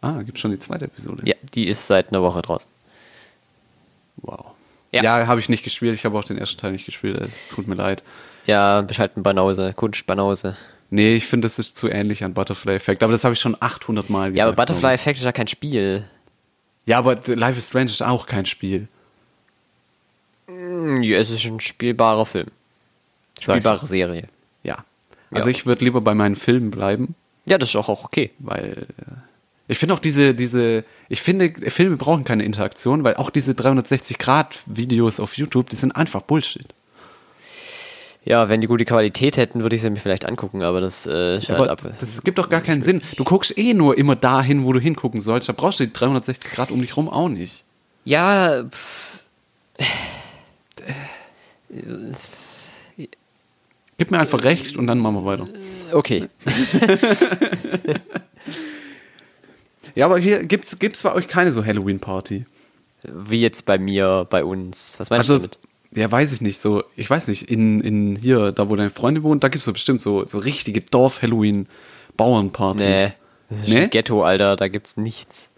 Ah, gibt schon die zweite Episode. Ja, die ist seit einer Woche draußen. Wow. Ja. Ja, habe ich nicht gespielt. Ich habe auch den ersten Teil nicht gespielt. Es tut mir leid. Ja, Bescheid ein Banause, Kunstbanause. Nee, ich finde, das ist zu ähnlich an Butterfly Effect. Aber das habe ich schon 800 Mal gesagt. Ja, aber Butterfly Effect ist ja kein Spiel. Ja, aber Life is Strange ist auch kein Spiel. Hm, Ja, es ist ein spielbarer Film. Spielbare Serie. Ja. Also Ja. ich würde lieber bei meinen Filmen bleiben, Ja, das ist auch, auch okay. weil äh, ich finde auch diese, diese, ich finde, Filme brauchen keine Interaktion, weil auch diese 360-Grad-Videos auf YouTube, die sind einfach Bullshit. Ja, wenn die gute Qualität hätten, würde ich sie mir vielleicht angucken, aber das äh, halt Aber ab. das gibt doch gar keinen Sinn. Du guckst eh nur immer dahin, wo du hingucken sollst. Da brauchst du die 360 Grad um dich rum auch nicht. Ja, pff, Gib mir einfach recht und dann machen wir weiter. okay. Ja, aber hier gibt's gibt's bei euch keine so Halloween-Party. Wie jetzt bei mir, bei uns. Was meinst Also, du damit? Ja, weiß ich nicht. So, ich weiß nicht, in, in hier, da wo deine Freunde wohnen, da gibt's so bestimmt so, so richtige Dorf-Halloween-Bauernpartys. Nee. Das ist Nee? ein Ghetto, Alter, da gibt's nichts.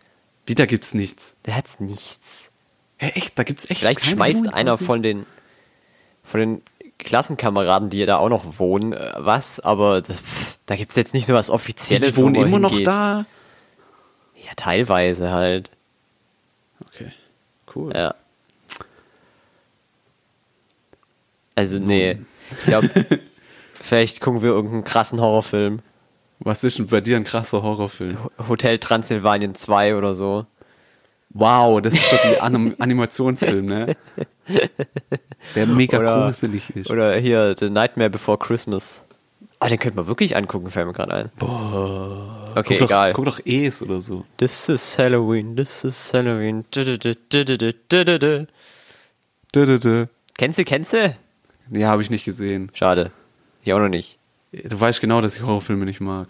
Wie, da gibt's nichts. Da hat's nichts. Hä, echt? Da gibt's echt Vielleicht schmeißt einer von den von den Klassenkameraden, die da auch noch wohnen, äh, was, aber das, pff, da gibt's jetzt nicht so was Offizielles. die wohnen wo immer noch hingeht. da? Ja, teilweise halt. Okay, cool. Ja. Also, nee. Ich glaube, vielleicht gucken wir irgendeinen krassen Horrorfilm. Was ist denn bei dir ein krasser Horrorfilm? Hotel Transylvanien 2 oder so. Wow, das ist doch die Anim Animationsfilm, ne? Der mega oder, gruselig ist. Oder hier The Nightmare Before Christmas. Ah, den könnte man wirklich angucken, fällt mir gerade ein. Boah. Okay, guck egal. Doch, guck doch Es oder so. This is Halloween, this is Halloween. Du, du, du, Kennst du, kennst du? Ja, habe ich nicht gesehen. Schade. Ich auch noch nicht. Du weißt genau, dass ich Horrorfilme nicht mag.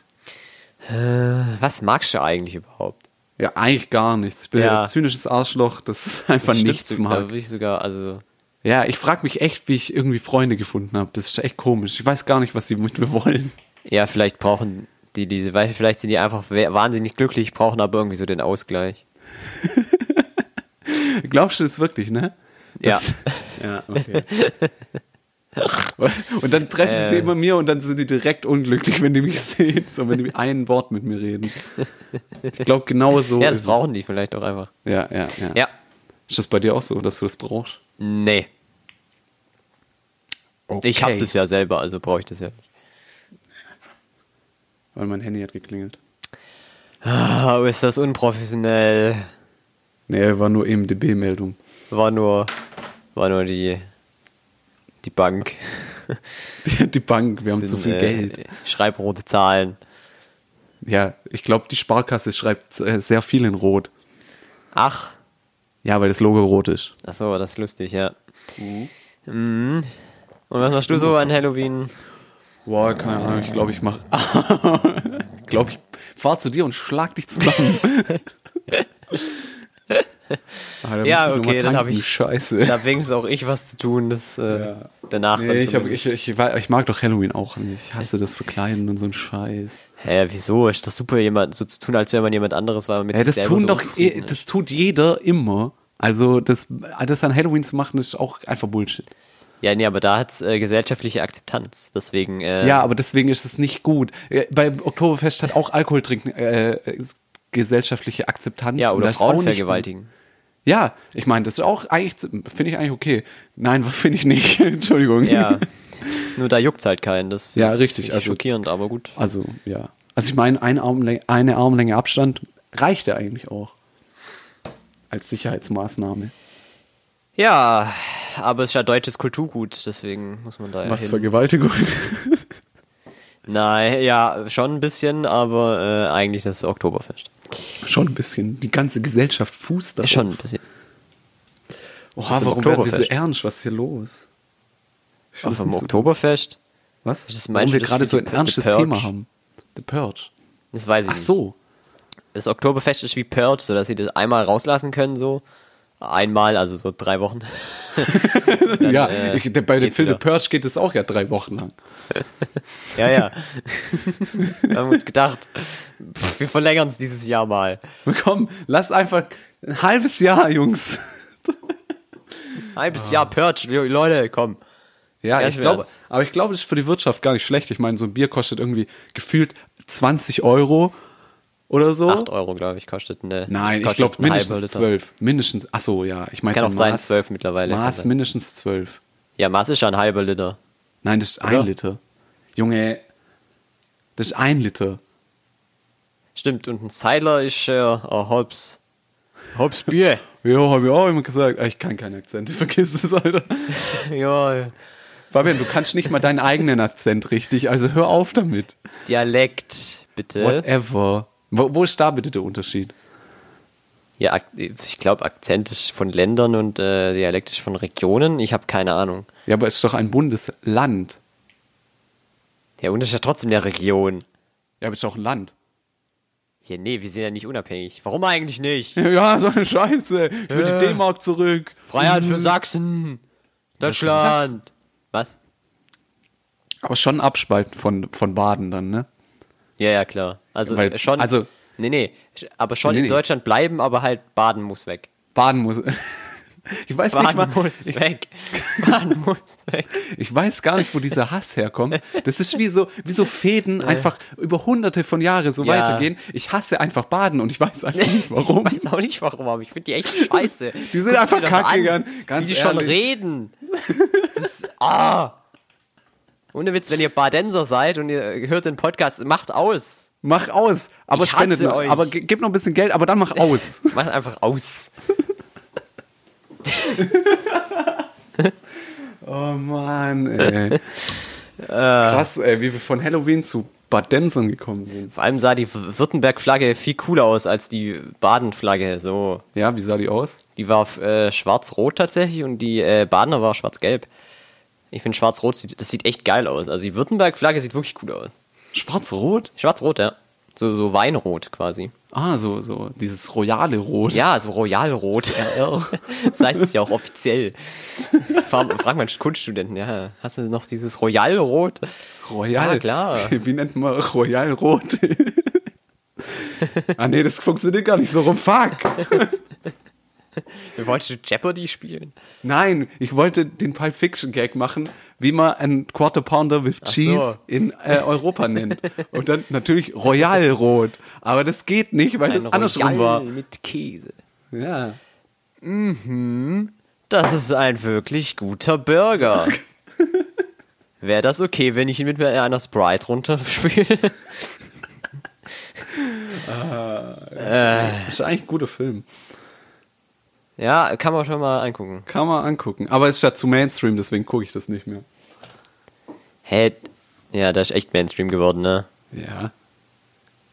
Was magst du eigentlich überhaupt? Ja, eigentlich gar nichts. Ich bin Ja. ein zynisches Arschloch, das ist einfach Das nichts sogar, Da mag. würde ich sogar, also. Ja, ich frage mich echt, wie ich irgendwie Freunde gefunden habe. Das ist echt komisch. Ich weiß gar nicht, was sie mit mir wollen. Ja, vielleicht brauchen die diese, weil vielleicht sind die einfach wahnsinnig glücklich, brauchen aber irgendwie so den Ausgleich. Glaubst du das wirklich, ne? Ja. Das, Ja, okay. Und dann treffen sie Äh. immer mir und dann sind die direkt unglücklich, wenn die mich sehen, so wenn die ein Wort mit mir reden. Ich glaube genau so. Ja, das es. brauchen die vielleicht auch einfach. Ja, ja, ja, Ja. Ist das bei dir auch so, dass du das brauchst? Nee. Okay. Ich habe das ja selber, also brauche ich das ja nicht. Weil mein Handy hat geklingelt. Ah, ist das unprofessionell. Nee, war nur EMDB-Meldung. War nur, war nur die, die Bank. Die, Bank, wir haben Sind, zu viel äh, Geld. Schreibrote Zahlen. Ja, ich glaube, die Sparkasse schreibt äh, sehr viel in Rot. Ach, Ja, weil das Logo rot ist. ach so, das ist lustig, ja. Mhm. Und was machst du so an Halloween? Boah, keine Ahnung, ich glaube, ich mach. ich glaube, ich fahr zu dir und schlag dich zusammen. Ah, Ja, okay, dann hab tanken, ich- Scheiße. Da habe wenigstens auch ich was zu tun, das äh, Ja. danach dann Nee, ich, hab, ich, ich, ich, mag doch Halloween auch nicht. Ich hasse das Verkleiden und so ein Scheiß. Hä, wieso? Ist das super, jemand so zu tun, als wäre man jemand anderes, weil man mit Ja, das tun so doch, eh, das tut jeder immer. Also das, das an Halloween zu machen, ist auch einfach Bullshit. Ja, nee, aber da hat's äh, gesellschaftliche Akzeptanz. Deswegen, äh, Ja, aber deswegen ist es nicht gut. Äh, Beim Oktoberfest hat auch Alkohol trinken äh, gesellschaftliche Akzeptanz. ja oder Frauen nicht gut. Ja, ich meine, das ist auch eigentlich, finde ich eigentlich okay. Nein, finde ich nicht. Entschuldigung. Ja. Nur da juckt's halt keinen. Das Ja, richtig, ich also- schockierend, aber gut. Also, ja. Also ich meine, eine Armlänge, eine Armlänge Abstand reicht ja eigentlich auch. Als Sicherheitsmaßnahme. Ja, aber es ist ja deutsches Kulturgut, deswegen muss man da ja Was hin. Vergewaltigung. Nein, ja, schon ein bisschen, aber äh, eigentlich das Oktoberfest. Schon ein bisschen. Die ganze Gesellschaft fußt da. Schon ein bisschen. Oha, warum werden wir so ernst? Was ist hier los? Ich Ach, vom Oktoberfest? Was? Das warum wir gerade so ein ernstes? Thema haben. The Purge. Das weiß ich Ach nicht. so. Das Oktoberfest ist wie Purge, so dass sie das einmal rauslassen können, so. Einmal, also so drei Wochen. Dann, ja, äh, ich, der, bei dem Film The. Purge geht es auch ja drei Wochen lang. Ja, ja. wir haben uns gedacht, pff, wir verlängern es dieses Jahr mal. Komm, lass einfach ein halbes Jahr, Jungs. Halbes Jahr Purge, Le- Leute, komm. Ja, Ganz ich glaube, aber ich glaube, das ist für die Wirtschaft gar nicht schlecht. Ich meine, so ein Bier kostet irgendwie gefühlt 20 Euro oder so. 8 Euro, glaube ich, kostet eine. Nein, ich kostet glaube ein halber mindestens Liter. 12. Mindestens, ach so, ja. Ich meine, kann auch sein, 12 mittlerweile, Maß mindestens 12. Ja, Maß ist ja ein halber Liter. Nein, das ist Oder? ein Liter. Junge, das ist ein Liter. Stimmt, und ein Seiler ist äh, ein halbs, halbs Bier. Ja, habe ich auch immer gesagt. Ah, Ich kann keine Akzente, vergiss es, Alter. ja, Fabian, du kannst nicht mal deinen eigenen Akzent richtig, also hör auf damit. Dialekt, bitte. Whatever. Wo, wo ist da bitte der Unterschied? Ja, ich glaube, Akzent ist von Ländern und äh, Dialekt ist von Regionen. Ich habe keine Ahnung. Ja, aber es ist doch ein Bundesland. Der Unterschied ist ja trotzdem der Region. Ja, aber es ist doch ein Land. Ja, nee, wir sind ja nicht unabhängig. Warum eigentlich nicht? Ja, so eine Scheiße. Ich will Äh. die D-Mark zurück. Freiheit für Sachsen. Deutschland. Was? Aber schon abspalten von, von Baden dann, ne? Ja, ja, klar. Also Weil- schon. also- nee, nee. Aber schon Nee, in nee. Deutschland bleiben, aber halt Baden muss weg. Baden muss. Ich weiß nicht Baden mal. muss weg. Baden muss weg. Ich weiß gar nicht, wo dieser Hass herkommt. Das ist wie so, wie so Fäden einfach über hunderte von Jahren so Ja. weitergehen. Ich hasse einfach Baden und ich weiß einfach nicht warum. Ich weiß auch nicht warum, aber ich finde die echt scheiße. Die sind Guck's einfach kacke, an, ganz- Wie die schon ehrlich. reden. Das ist, ah. Ohne Witz, wenn ihr Badenser seid und ihr hört den Podcast, macht aus. Mach aus. Aber Ich spendet hasse euch. Aber ge- gib noch ein bisschen Geld, aber dann mach aus. Macht einfach aus. Oh Mann, ey. Krass, ey, wie wir von Halloween zu Badensern gekommen sind. Vor allem sah die Württemberg-Flagge viel cooler aus als die Baden-Flagge. So, Ja, wie sah die aus? die war äh, schwarz-rot tatsächlich und die äh, Badener war schwarz-gelb. Ich finde schwarz-rot, sieht, das sieht echt geil aus. Also die Württemberg-Flagge sieht wirklich cool aus. Schwarz-Rot? Schwarz-rot, ja. So, so Weinrot quasi. Ah, so, so, dieses royale Rot. Ja, so Royalrot. das heißt es ja auch offiziell. Frag, frag mal einen Kunststudenten, ja, hast du noch dieses Royalrot? Royal. Ja, klar. Wie nennt man Royal Rot? ah, nee, das funktioniert gar nicht so rum. Fuck. Wolltest du Jeopardy spielen? Nein, ich wollte den Pulp Fiction Gag machen, wie man einen Quarter Pounder with Ach Cheese so. in äh, Europa nennt. Und dann natürlich Royal Rot. Aber das geht nicht, weil das Ein andersrum Royal war. mit Käse. Ja. Das ist ein wirklich guter Burger. Wäre das okay, wenn ich ihn mit einer Sprite runterspiele? Das ist eigentlich ein guter Film. Ja, kann man schon mal angucken. Kann man angucken. Aber es ist ja zu Mainstream, deswegen gucke ich das nicht mehr. Hä? Ja, das ist echt Mainstream geworden, ne? Ja.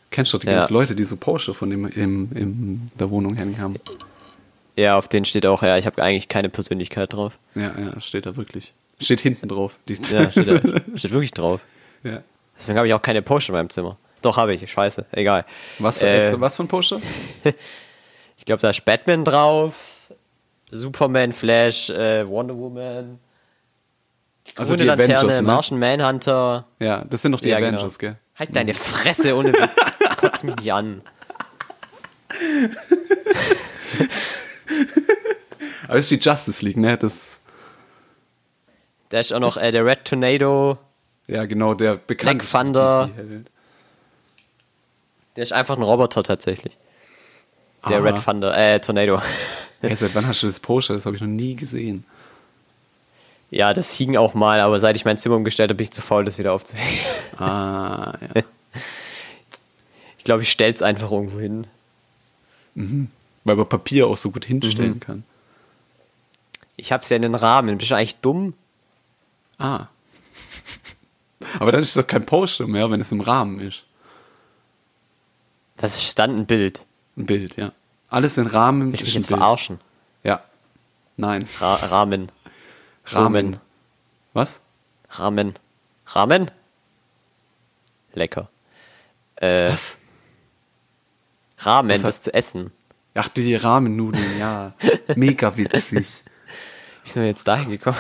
Kennst du die Ja. ganzen Leute, die so Porsche von dem im, in der Wohnung hängen haben? Ja, auf den steht auch, ja, ich habe eigentlich keine Persönlichkeit drauf. Ja, ja, steht da wirklich. Steht hinten drauf. Ja, steht, da, steht wirklich drauf. ja. Deswegen habe ich auch keine Porsche in meinem Zimmer. Doch, habe ich. Scheiße. Egal. Was, für, Äh, was für ein Porsche? Ich glaube, da ist Batman drauf, Superman, Flash, äh, Wonder Woman, Also Grüne die Laterne, Avengers, ne? Martian Manhunter. Ja, das sind doch die Ja, genau. Avengers, gell? Halt deine Fresse ohne Witz. Kotz mich nicht an. Aber das ist die Justice League, ne? Das, Da ist auch noch äh, der Red Tornado. ja, genau, der bekannte Black Thunder. Der ist einfach ein Roboter tatsächlich. Der Aha. Red Thunder, äh, Tornado. Hey, seit wann hast du das Porsche? Das habe ich noch nie gesehen. Ja, das hing auch mal, aber seit ich mein Zimmer umgestellt habe, bin ich zu faul, das wieder aufzuhängen. Ah, ja. Ich glaube, ich stell's einfach irgendwo hin. Weil man Papier auch so gut hinstellen Mhm. kann. Ich hab's ja in den Rahmen. Bist du eigentlich dumm? Ah. Aber dann ist es doch kein Porsche mehr, wenn es im Rahmen ist. Das ist dann ein Bild. Ein Bild, ja. Alles in Rahmen Ich ist mich jetzt verarschen. Ja. Nein. Ra Rahmen. Rahmen. Was? Ramen. Ramen? Lecker. Äh, Was? Ramen, Was das zu essen. Ach, die Rahmennudeln, ja. Mega witzig. Wie sind wir jetzt dahin gekommen?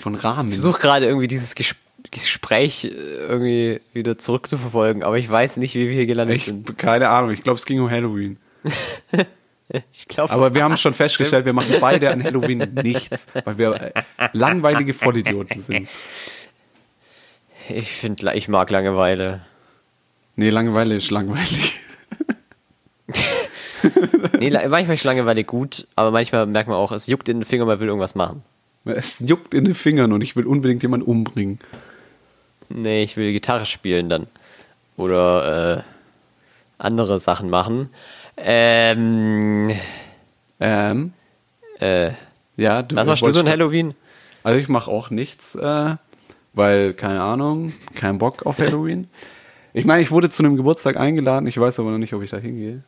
Von Rahmen. Ich versuche gerade irgendwie dieses Ges Gespräch äh, irgendwie wieder zurückzuverfolgen, aber ich weiß nicht, wie wir hier gelandet Ich, sind. keine Ahnung, ich glaube, es ging um Halloween. Ich glaube, Aber wir haben schon festgestellt, wir machen beide an Halloween nichts, weil wir äh, langweilige Vollidioten sind. ich finde, ich mag Langeweile. Nee, Langeweile ist langweilig. Nee, manchmal ist Langeweile gut, aber manchmal merkt man auch, es juckt in den Finger, man will irgendwas machen. Es juckt in den Fingern und ich will unbedingt jemanden umbringen. Nee, ich will Gitarre spielen dann. Oder äh, andere Sachen machen. Ähm, Ähm, äh, ja, du was machst du so an Halloween? Also ich mache auch nichts, äh, weil, keine Ahnung, kein Bock auf Halloween. Ich meine, ich wurde zu einem Geburtstag eingeladen, ich weiß aber noch nicht, ob ich da hingehe.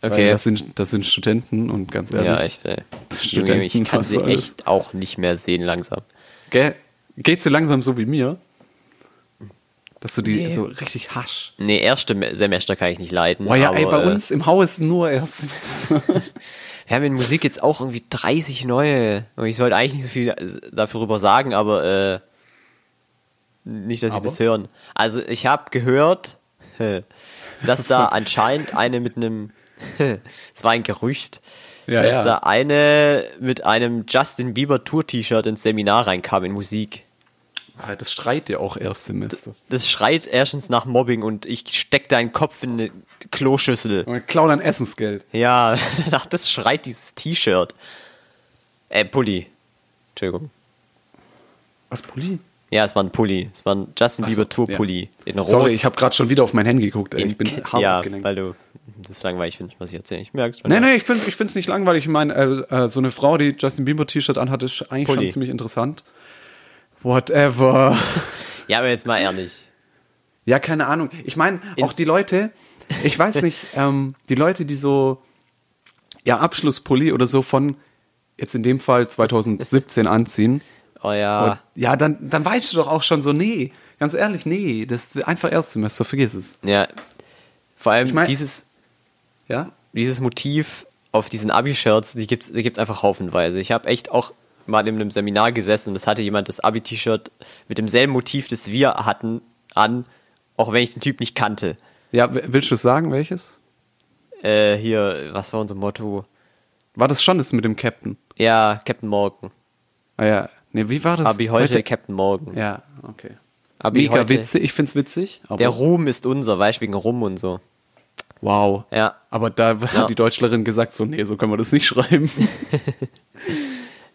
Weil Okay. das sind, das sind Studenten und ganz ehrlich. Ja, echt, ey. Studenten, ich kann sie echt auch nicht mehr sehen langsam. Gell? Geht's dir langsam so wie mir? Dass du die Nee. so richtig hasch. Nee, erste Me- Semester kann ich nicht leiten. Boah, ja, aber, ey, bei äh, uns im Haus nur Erstsemester. Wir haben in Musik jetzt auch irgendwie 30 neue. Und ich sollte eigentlich nicht so viel darüber sagen, aber äh, nicht, dass sie Aber? das hören. Also ich habe gehört, dass da anscheinend eine mit einem, es war ein Gerücht, Ja, dass ja. da eine mit einem Justin Bieber Tour-T-Shirt ins Seminar reinkam in Musik. Ah, das schreit ja auch Erstsemester. Das schreit erstens nach Mobbing und ich steck deinen Kopf in eine Kloschüssel. Und klau dein Essensgeld. Ja, das schreit dieses T-Shirt. Äh, Pulli. Entschuldigung. Was, Pulli? Ja, es war ein Pulli. Es war ein Justin Ach so, Bieber Tour Pulli. In Rot. Sorry, ich habe gerade schon wieder auf mein Handy geguckt. Ey. Ich bin hart Ja, abgelenkt. weil du das langweilig findest, was ich erzähle. Ich merke schon. Nee, nee, ich finde ich find's nicht langweilig. Ich meine, äh, äh, so eine Frau, die Justin Bieber T-Shirt anhat, ist eigentlich Pulli. schon ziemlich interessant. Whatever. Ja, aber jetzt mal ehrlich. Ja, keine Ahnung. Ich meine, auch die Leute, ich weiß nicht, ähm, die Leute, die so, ja, Abschlusspulli oder so von, jetzt in dem Fall 2017 anziehen, Oh ja. und, ja, dann, dann weißt du doch auch schon so, nee, ganz ehrlich, nee, das ist einfach Erstsemester, vergiss es. Ja. Vor allem Ich mein- dieses, Ja? dieses Motiv auf diesen Abi-Shirts, die gibt's, die gibt's einfach haufenweise. Ich habe echt auch mal in einem Seminar gesessen und es hatte jemand das Abi-T-Shirt mit demselben Motiv, das wir hatten, an, auch wenn ich den Typ nicht kannte. Ja, willst du sagen, welches? Äh, hier, was war unser Motto? War das schon das mit dem Captain? Ja, Captain Morgan. Ah ja. Nee, wie war das? Abi heute, Captain Morgan. Ja, okay. Abi Mega heute. witzig, ich find's witzig. Der Ruhm ist unser, weißt du, wegen Rum und so. wow. Ja. Aber da Ja. hat die Deutschlerin gesagt, so, nee, so können wir das nicht schreiben.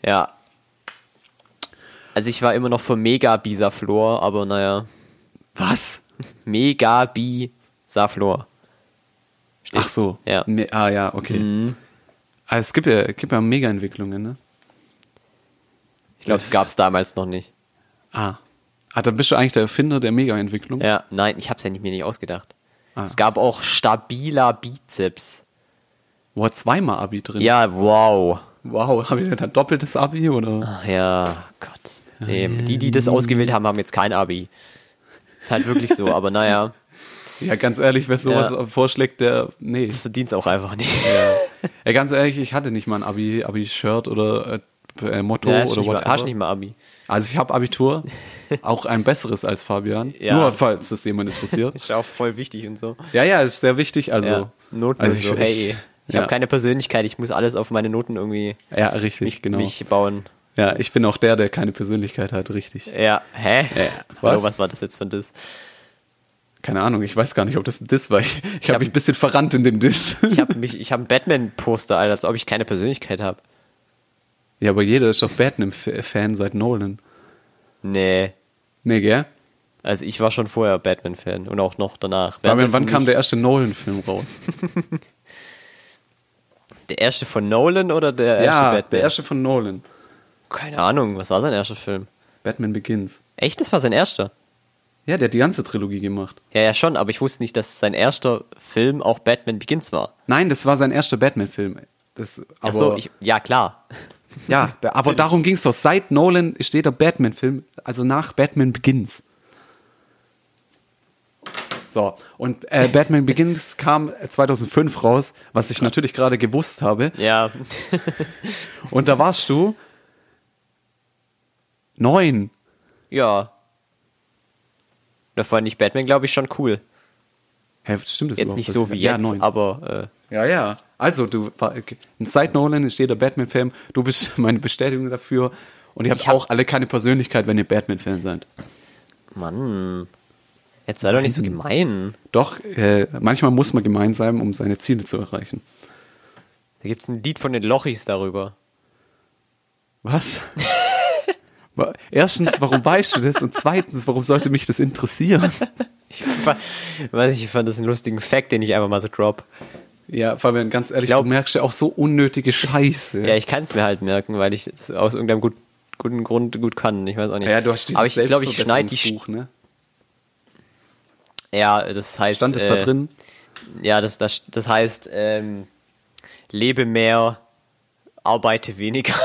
Ja. Also ich war immer noch für Mega Bisaflor, aber naja. Was? Mega Bisaflor. Ach so. Ja. Me ah ja, okay. Ah, es gibt ja, gibt ja Mega-Entwicklungen, ne? Ich glaube, es gab es damals noch nicht. Ah. Ah, dann bist du eigentlich der Erfinder der Mega-Entwicklung? Ja, nein, ich habe es ja nicht, mir nicht ausgedacht. Ah. Es gab auch stabiler Bizeps. Wo hat zweimal Abi drin? Ja, wow. Wow, habe ich denn ein doppeltes Abi oder? Ach ja, Gott. Nee, die, die das ausgewählt haben, haben jetzt kein Abi. Ist halt wirklich so, aber naja, Ja, ganz ehrlich, wer sowas Ja. vorschlägt, der, nee. verdient es auch einfach nicht. Ja, ganz ehrlich, ich hatte nicht mal ein Abi, Abi-Shirt oder äh, äh, Motto Ja, oder nicht mal, whatever. hast nicht mal Abi. Also ich habe Abitur, auch ein besseres als Fabian. Ja. Nur falls das jemand interessiert. Ist auch voll wichtig und so. ja, ja, ist sehr wichtig. Also, ja, Noten also und so. hey, ich ja. habe keine Persönlichkeit, ich muss alles auf meine Noten irgendwie ja, richtig, mich, genau. mich bauen. ja, ich bin auch der, der keine Persönlichkeit hat, richtig. Ja, hä? Ja, Hallo, was? was war das jetzt für ein Diss? Keine Ahnung, ich weiß gar nicht, ob das ein Diss war. Ich, ich hab- habe mich ein bisschen verrannt in dem Diss. Ich habe ich habe ein Batman-Poster, Alter, als ob ich keine Persönlichkeit habe. ja, aber jeder ist doch Batman-Fan seit Nolan. Nee. Nee, gell? Also ich war schon vorher Batman-Fan und auch noch danach. Fabian, wann kam der erste Nolan-Film raus? Der erste von Nolan oder der erste ja, Batman? der erste von Nolan. Keine Ahnung, was war sein erster Film? Batman Begins. Echt, das war sein erster? Ja, der hat die ganze Trilogie gemacht. Ja, ja, schon, aber ich wusste nicht, dass sein erster Film auch Batman Begins war. Nein, das war sein erster Batman-Film. Ach so, ich, ja klar. ja, aber darum ging es doch. Seit Nolan steht der Batman-Film, also nach Batman Begins. So, und äh, Batman Begins kam 2005 raus, was ich natürlich gerade gewusst habe. Ja, Und da warst du neun. ja. Da fand ich Batman, glaube ich, schon cool. Hä, stimmt das Jetzt überhaupt? nicht so wie ja, jetzt, neun. aber äh, Ja, ja. Also, du, seit Nolan steht der Batman-Film. Du bist meine Bestätigung dafür. Und ihr habt Ich hab- auch alle keine Persönlichkeit, wenn ihr Batman-Fan seid. Mann. Jetzt sei doch nicht so gemein. Doch, äh, manchmal muss man gemein sein, um seine Ziele zu erreichen. Da gibt's ein Lied von den Lochis darüber. Was? Wa- Erstens, warum weißt du das? Und zweitens, warum sollte mich das interessieren? Ich fa- weiß ich fand das einen lustigen Fact, den ich einfach mal so drop. Ja, Fabian, ganz ehrlich, glaub- du merkst ja auch so unnötige Scheiße. Ja, ich kann es mir halt merken, weil ich das aus irgendeinem gut, guten Grund gut kann. Ich weiß auch nicht. ja, du hast dieses Aber ich glaube, ich schneide die. Buch, ne? Ja, das heißt. Stand es äh, da drin? Ja, das, das, das heißt, ähm, lebe mehr, arbeite weniger.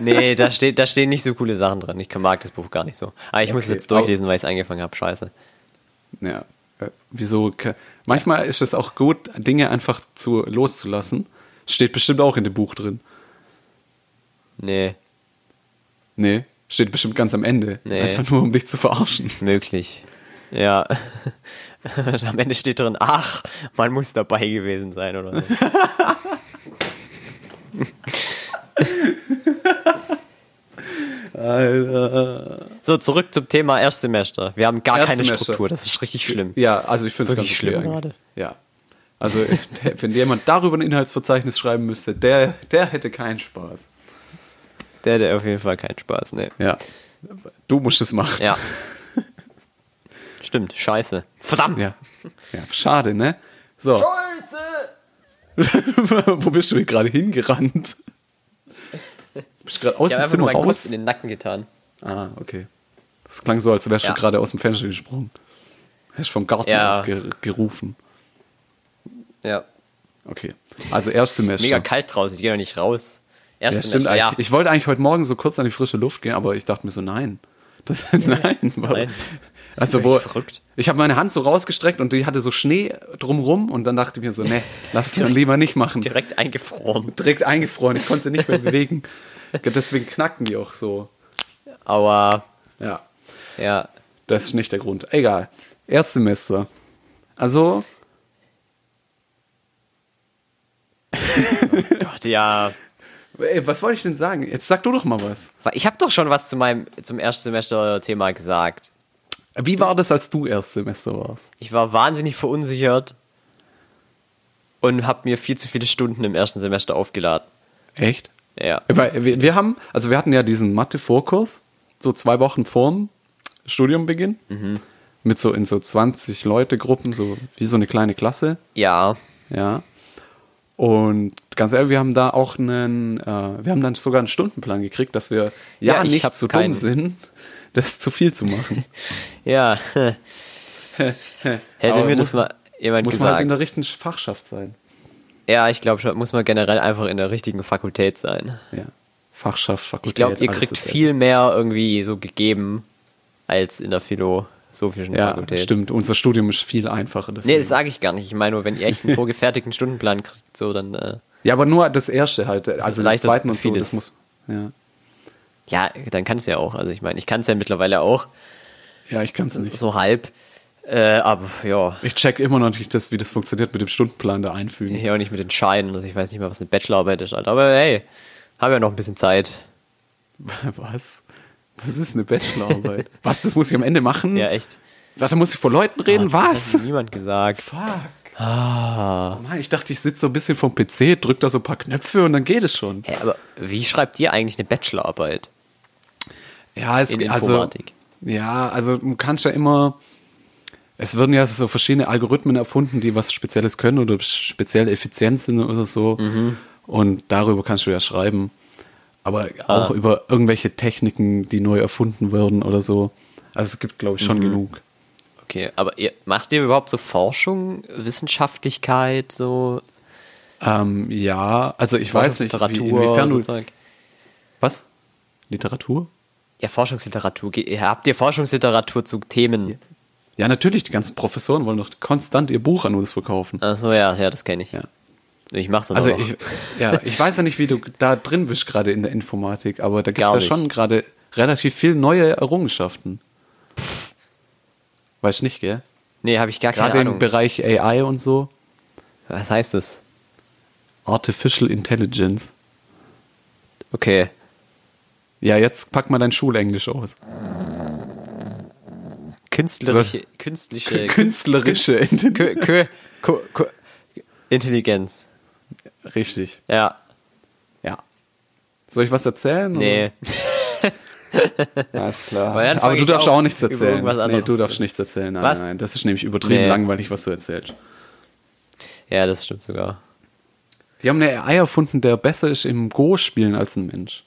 nee, da, steht, da stehen nicht so coole Sachen drin. Ich mag das Buch gar nicht so. Aber ich muss es Okay, jetzt durchlesen, weil ich es angefangen habe. Scheiße. Ja. Äh, Wieso? Manchmal ist es auch gut, Dinge einfach zu loszulassen. Steht bestimmt auch in dem Buch drin. Nee, Nee, steht bestimmt ganz am Ende. Nee. Einfach nur, um dich zu verarschen. möglich. Ja. Am Ende steht drin, ach, man muss dabei gewesen sein oder so. Alter. So, zurück zum Thema Erstsemester. Wir haben gar keine. Struktur, das ist richtig schlimm. Ja, also ich finde es ganz okay schlimm eigentlich. gerade. Ja. Also, wenn jemand darüber ein Inhaltsverzeichnis schreiben müsste, der, der hätte keinen Spaß. Der hat auf jeden Fall keinen Spaß, ne. Ja. Du musst es machen. Ja. Stimmt, scheiße. Verdammt! Ja. ja. Schade, ne? So. Scheiße! Wo bist du hier gerade hingerannt? Bist du gerade aus Ich dem Zimmer raus? Kopf in den Nacken getan. Ah, okay. Das klang so, als wärst Ja. du gerade aus dem Fenster gesprungen. Hast vom Garten Ja. aus ge gerufen. Ja. Okay. Also Erstsemester. Mega kalt draußen, ich gehe noch nicht raus. Ja, Erst stimmt ja. eigentlich. Ich wollte eigentlich heute Morgen so kurz an die frische Luft gehen, aber ich dachte mir so, nein. Das, nein, warum? Nein. Also wo, verrückt. ich habe meine Hand so rausgestreckt und die hatte so Schnee drumrum und dann dachte ich mir so, nee, lass es dann lieber nicht machen. Direkt eingefroren. Direkt eingefroren, ich konnte sie nicht mehr bewegen. Deswegen knacken die auch so. Aber, Ja, ja. das ist nicht der Grund. Egal. Erstsemester. Also, Gott, ja. Ey, was wollte ich denn sagen? Jetzt sag du doch mal was. Ich habe doch schon was zu meinem zum Erstsemester-Thema gesagt. Wie war das, als du Erstsemester warst? Ich war wahnsinnig verunsichert und habe mir viel zu viele Stunden im ersten Semester aufgeladen. Echt? Ja. Weil wir, wir haben, also wir hatten ja diesen Mathe-Vorkurs, so zwei Wochen vorm Studiumbeginn, mit so in so 20 Leute Gruppen, so wie so eine kleine Klasse, Ja. ja. Und ganz ehrlich, wir haben da auch einen, äh, wir haben dann sogar einen Stundenplan gekriegt, dass wir ja, Ja, ich nicht hab so keinen. dumm sind, das zu viel zu machen. Ja. Hätte Aber mir das muss- mal jemand Muss man halt in gesagt. der richtigen Fachschaft sein. ja, ich glaube schon, muss man generell einfach in der richtigen Fakultät sein. Ja. Fachschaft, Fakultät. Ich glaube, ihr kriegt viel mehr irgendwie so gegeben als in der philosophischen Ja, Fakultät. stimmt. Unser Studium ist viel einfacher. Nee, deswegen. das sage ich gar nicht. Ich meine nur, wenn ihr echt einen vorgefertigten Stundenplan kriegt, so dann. Äh, Ja, aber nur das erste halt. Also den zweiten und so, vieles. das muss. Ja, ja, dann kann es ja auch. Also ich meine, ich kann es ja mittlerweile auch, ja ich kann es nicht. so halb. Äh, aber ja, Ich check immer noch nicht, das, wie das funktioniert mit dem Stundenplan da einfügen. hier auch nicht mit den Scheinen. Also ich weiß nicht mehr, was eine Bachelorarbeit ist, Alter. Aber hey, haben ja noch ein bisschen Zeit. Was? Was ist eine Bachelorarbeit? Was, das muss ich am Ende machen? Ja, echt. Warte, muss ich vor Leuten reden? Das Was? hat niemand gesagt. Fuck. Mann, ich dachte, ich sitze so ein bisschen vom PC, drück da so ein paar Knöpfe und dann geht es schon. Hä, aber wie schreibt ihr eigentlich eine Bachelorarbeit Ja, es in also, Informatik? Ja, also du kannst ja immer. Es werden ja so verschiedene Algorithmen erfunden, die was Spezielles können oder speziell effizient sind oder so. Mhm. Und darüber kannst du ja schreiben. Aber Ah. auch über irgendwelche Techniken, die neu erfunden werden oder so. Also es gibt, glaube ich, schon Mhm. genug. Okay, aber ihr, macht ihr überhaupt so Forschung, Wissenschaftlichkeit, so Ähm, ja, also ich weiß nicht, wie, inwiefern so du. Zeug? Was? Literatur? Ja, Forschungsliteratur. Habt ihr Forschungsliteratur zu Themen? Ja, natürlich, die ganzen Professoren wollen doch konstant ihr Buch an uns verkaufen. Achso, ja, ja, das kenne ich. Ja. Ich mach's dann Also auch. ich, ja, ich weiß ja nicht, wie du da drin bist gerade in der Informatik, aber da gibt es Gar ja nicht. schon gerade relativ viel neue Errungenschaften. Weißt nicht, gell? Nee, habe ich gar keine Gerade im Ahnung. Bereich AI und so. Was heißt das? Artificial Intelligence. Okay. Ja, jetzt pack mal dein Schulenglisch aus. Künstlerische, künstliche, Künstlerische Künst- Intelligenz. Intelligenz. Richtig, Ja, ja. Soll ich was erzählen? nee. Ist klar. Aber du darfst auch auch nichts erzählen. Nee, du darfst nichts erzählen. Nein, Was? nein, das ist nämlich übertrieben Nee. langweilig, was du erzählst. Ja, das stimmt sogar. Die haben eine AI erfunden, der besser ist im Go-Spielen als ein Mensch.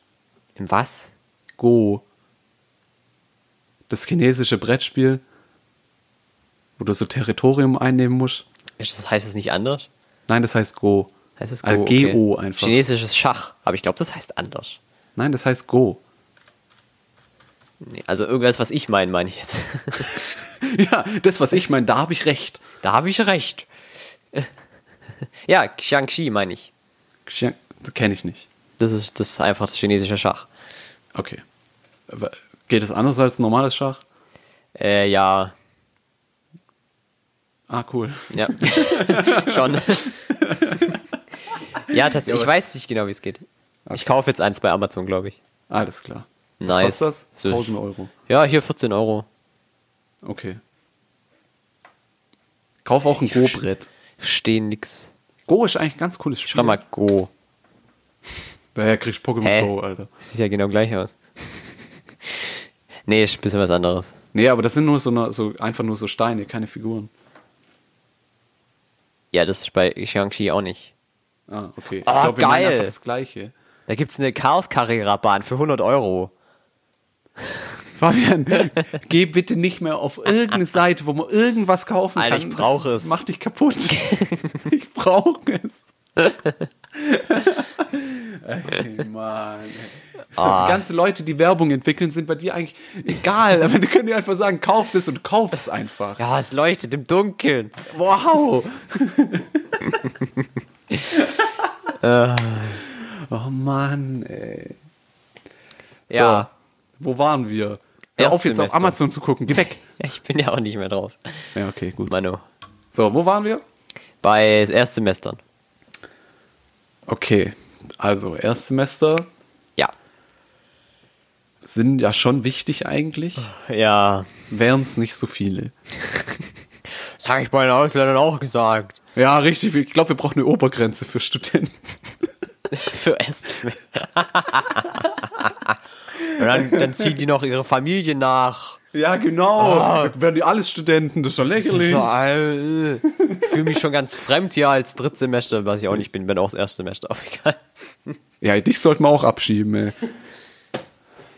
Im was? Go. Das chinesische Brettspiel, wo du so Territorium einnehmen musst. Ist das, heißt es nicht anders? Nein, das heißt Go. Heißt es Äh, Go? G-O okay. einfach. Chinesisches Schach. Aber ich glaube, das heißt anders. Nein, das heißt Go. Nee, also irgendwas, was ich meine, meine ich jetzt. Ja, das, was ich meine, da habe ich recht. da habe ich recht. ja, Xiangxi meine ich. Kenne ich nicht. Das ist, das ist einfach das chinesische Schach. Okay. Aber Geht es anders als normales Schach? Äh, ja. Ah, cool. Ja. Schon. Ja, tatsächlich. Ich weiß nicht genau, wie es geht. Ich kaufe jetzt eins bei Amazon, glaube ich. Alles klar. Was Nice. kostet das? So- 1000 Euro. Ja, hier 14 Euro. Okay. Kauf auch ein Go-Brett. Verstehe nix. Go ist eigentlich ein ganz cooles Spiel. Schreib mal Go. Daher kriegst du Pokémon Hä? Go, Alter. Das sieht ja genau gleich aus. nee, ist ein bisschen was anderes. Nee, aber das sind nur so, eine, so einfach nur so Steine, keine Figuren. Ja, das ist bei Xiangxi auch nicht. Ah, okay. Ah, ich glaube, wir geil. das Gleiche. Da gibt's eine Chaos Carrera Bahn für 100 Euro. Fabian, geh bitte nicht mehr auf irgendeine Seite, wo man irgendwas kaufen Alter, kann. ich brauche es. Macht dich kaputt. ich brauche es. Ey, Mann. So, Ah. Die ganzen Leute, die Werbung entwickeln, sind bei dir eigentlich egal. Aber die können dir einfach sagen, kauf das und kauf es einfach. Ja, es leuchtet im Dunkeln. Wow. oh Mann, ey. So, Ja. Wo waren wir? Hör auf jetzt auf. Amazon zu gucken. Geh weg. Ich bin ja auch nicht mehr drauf. Ja, okay, gut. Mano. So, wo waren wir? Bei Erstsemestern. Okay, also Erstsemester Ja. sind ja schon wichtig eigentlich, Ja. wären es nicht so viele. Das habe ich bei den Ausländern auch gesagt. Ja, richtig. Ich glaube, wir brauchen eine Obergrenze für Studenten. Für. Und dann, dann ziehen die noch ihre Familie nach. Ja, genau. Dann werden die alles Studenten, das ist doch lächerlich. So, äh, ich fühle mich schon ganz fremd hier als Drittsemester, was ich auch nicht bin, bin auch das Erstsemester, aber egal. Ja, dich sollten wir auch abschieben, ey.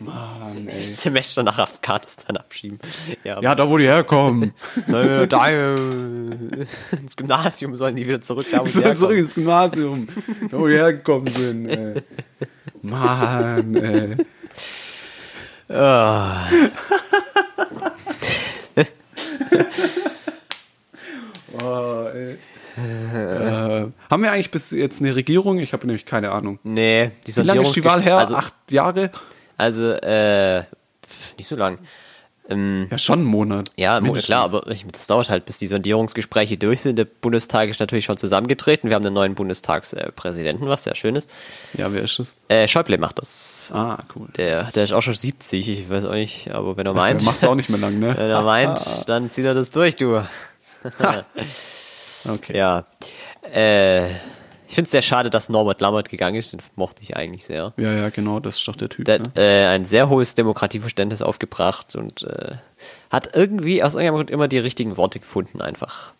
Mann, ey. Semester nach Afghanistan abschieben. Ja, Ja, da wo die herkommen. da, äh, ins Gymnasium sollen die wieder zurück, da wo Die sollen zurück ins Gymnasium. Da wo die hergekommen sind, ey. Mann, ey. Ah, Oh, ey. äh, haben wir eigentlich bis jetzt eine Regierung? Ich habe nämlich keine Ahnung. nee, die Wie lange ist die Wahl her? Also, Acht Jahre? Also äh, nicht so lang. Ähm, Ja, schon einen Monat. Ja, mo- Mindestens. klar, aber ich, das dauert halt, bis die Sondierungsgespräche durch sind. Der Bundestag ist natürlich schon zusammengetreten. Wir haben einen neuen Bundestagspräsidenten, was sehr schön ist. Ja, wer ist das? Äh, Schäuble macht das. Ah, cool. Der, der ist auch schon 70, ich weiß auch nicht, aber wenn er meint, macht's auch nicht mehr lang, ne? wenn er meint, dann zieht er das durch, du. Okay. Ja. Äh, ich finde es sehr schade, dass Norbert Lammert gegangen ist, den mochte ich eigentlich sehr. Ja, ja, genau, das ist doch der Typ. Der ne? hat äh, ein sehr hohes Demokratieverständnis aufgebracht und äh, hat irgendwie aus irgendeinem Grund immer die richtigen Worte gefunden, einfach.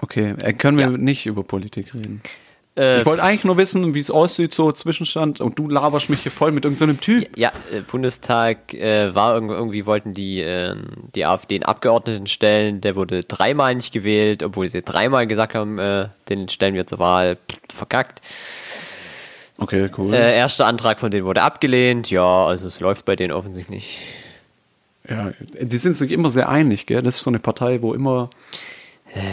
Okay, äh, können wir Ja. nicht über Politik reden. Äh, Ich wollte eigentlich nur wissen, wie es aussieht, so Zwischenstand, und du laberst mich hier voll mit irgendeinem Typ. Ja, äh, Bundestag äh, war irgendwie, wollten die äh, die AfD einen Abgeordneten stellen, der wurde dreimal nicht gewählt, obwohl sie dreimal gesagt haben, äh, den stellen wir zur Wahl, verkackt. Okay, cool. Äh, erster Antrag von denen wurde abgelehnt, ja, also es läuft bei denen offensichtlich. ja, die sind sich immer sehr einig, gell? Das ist so eine Partei, wo immer,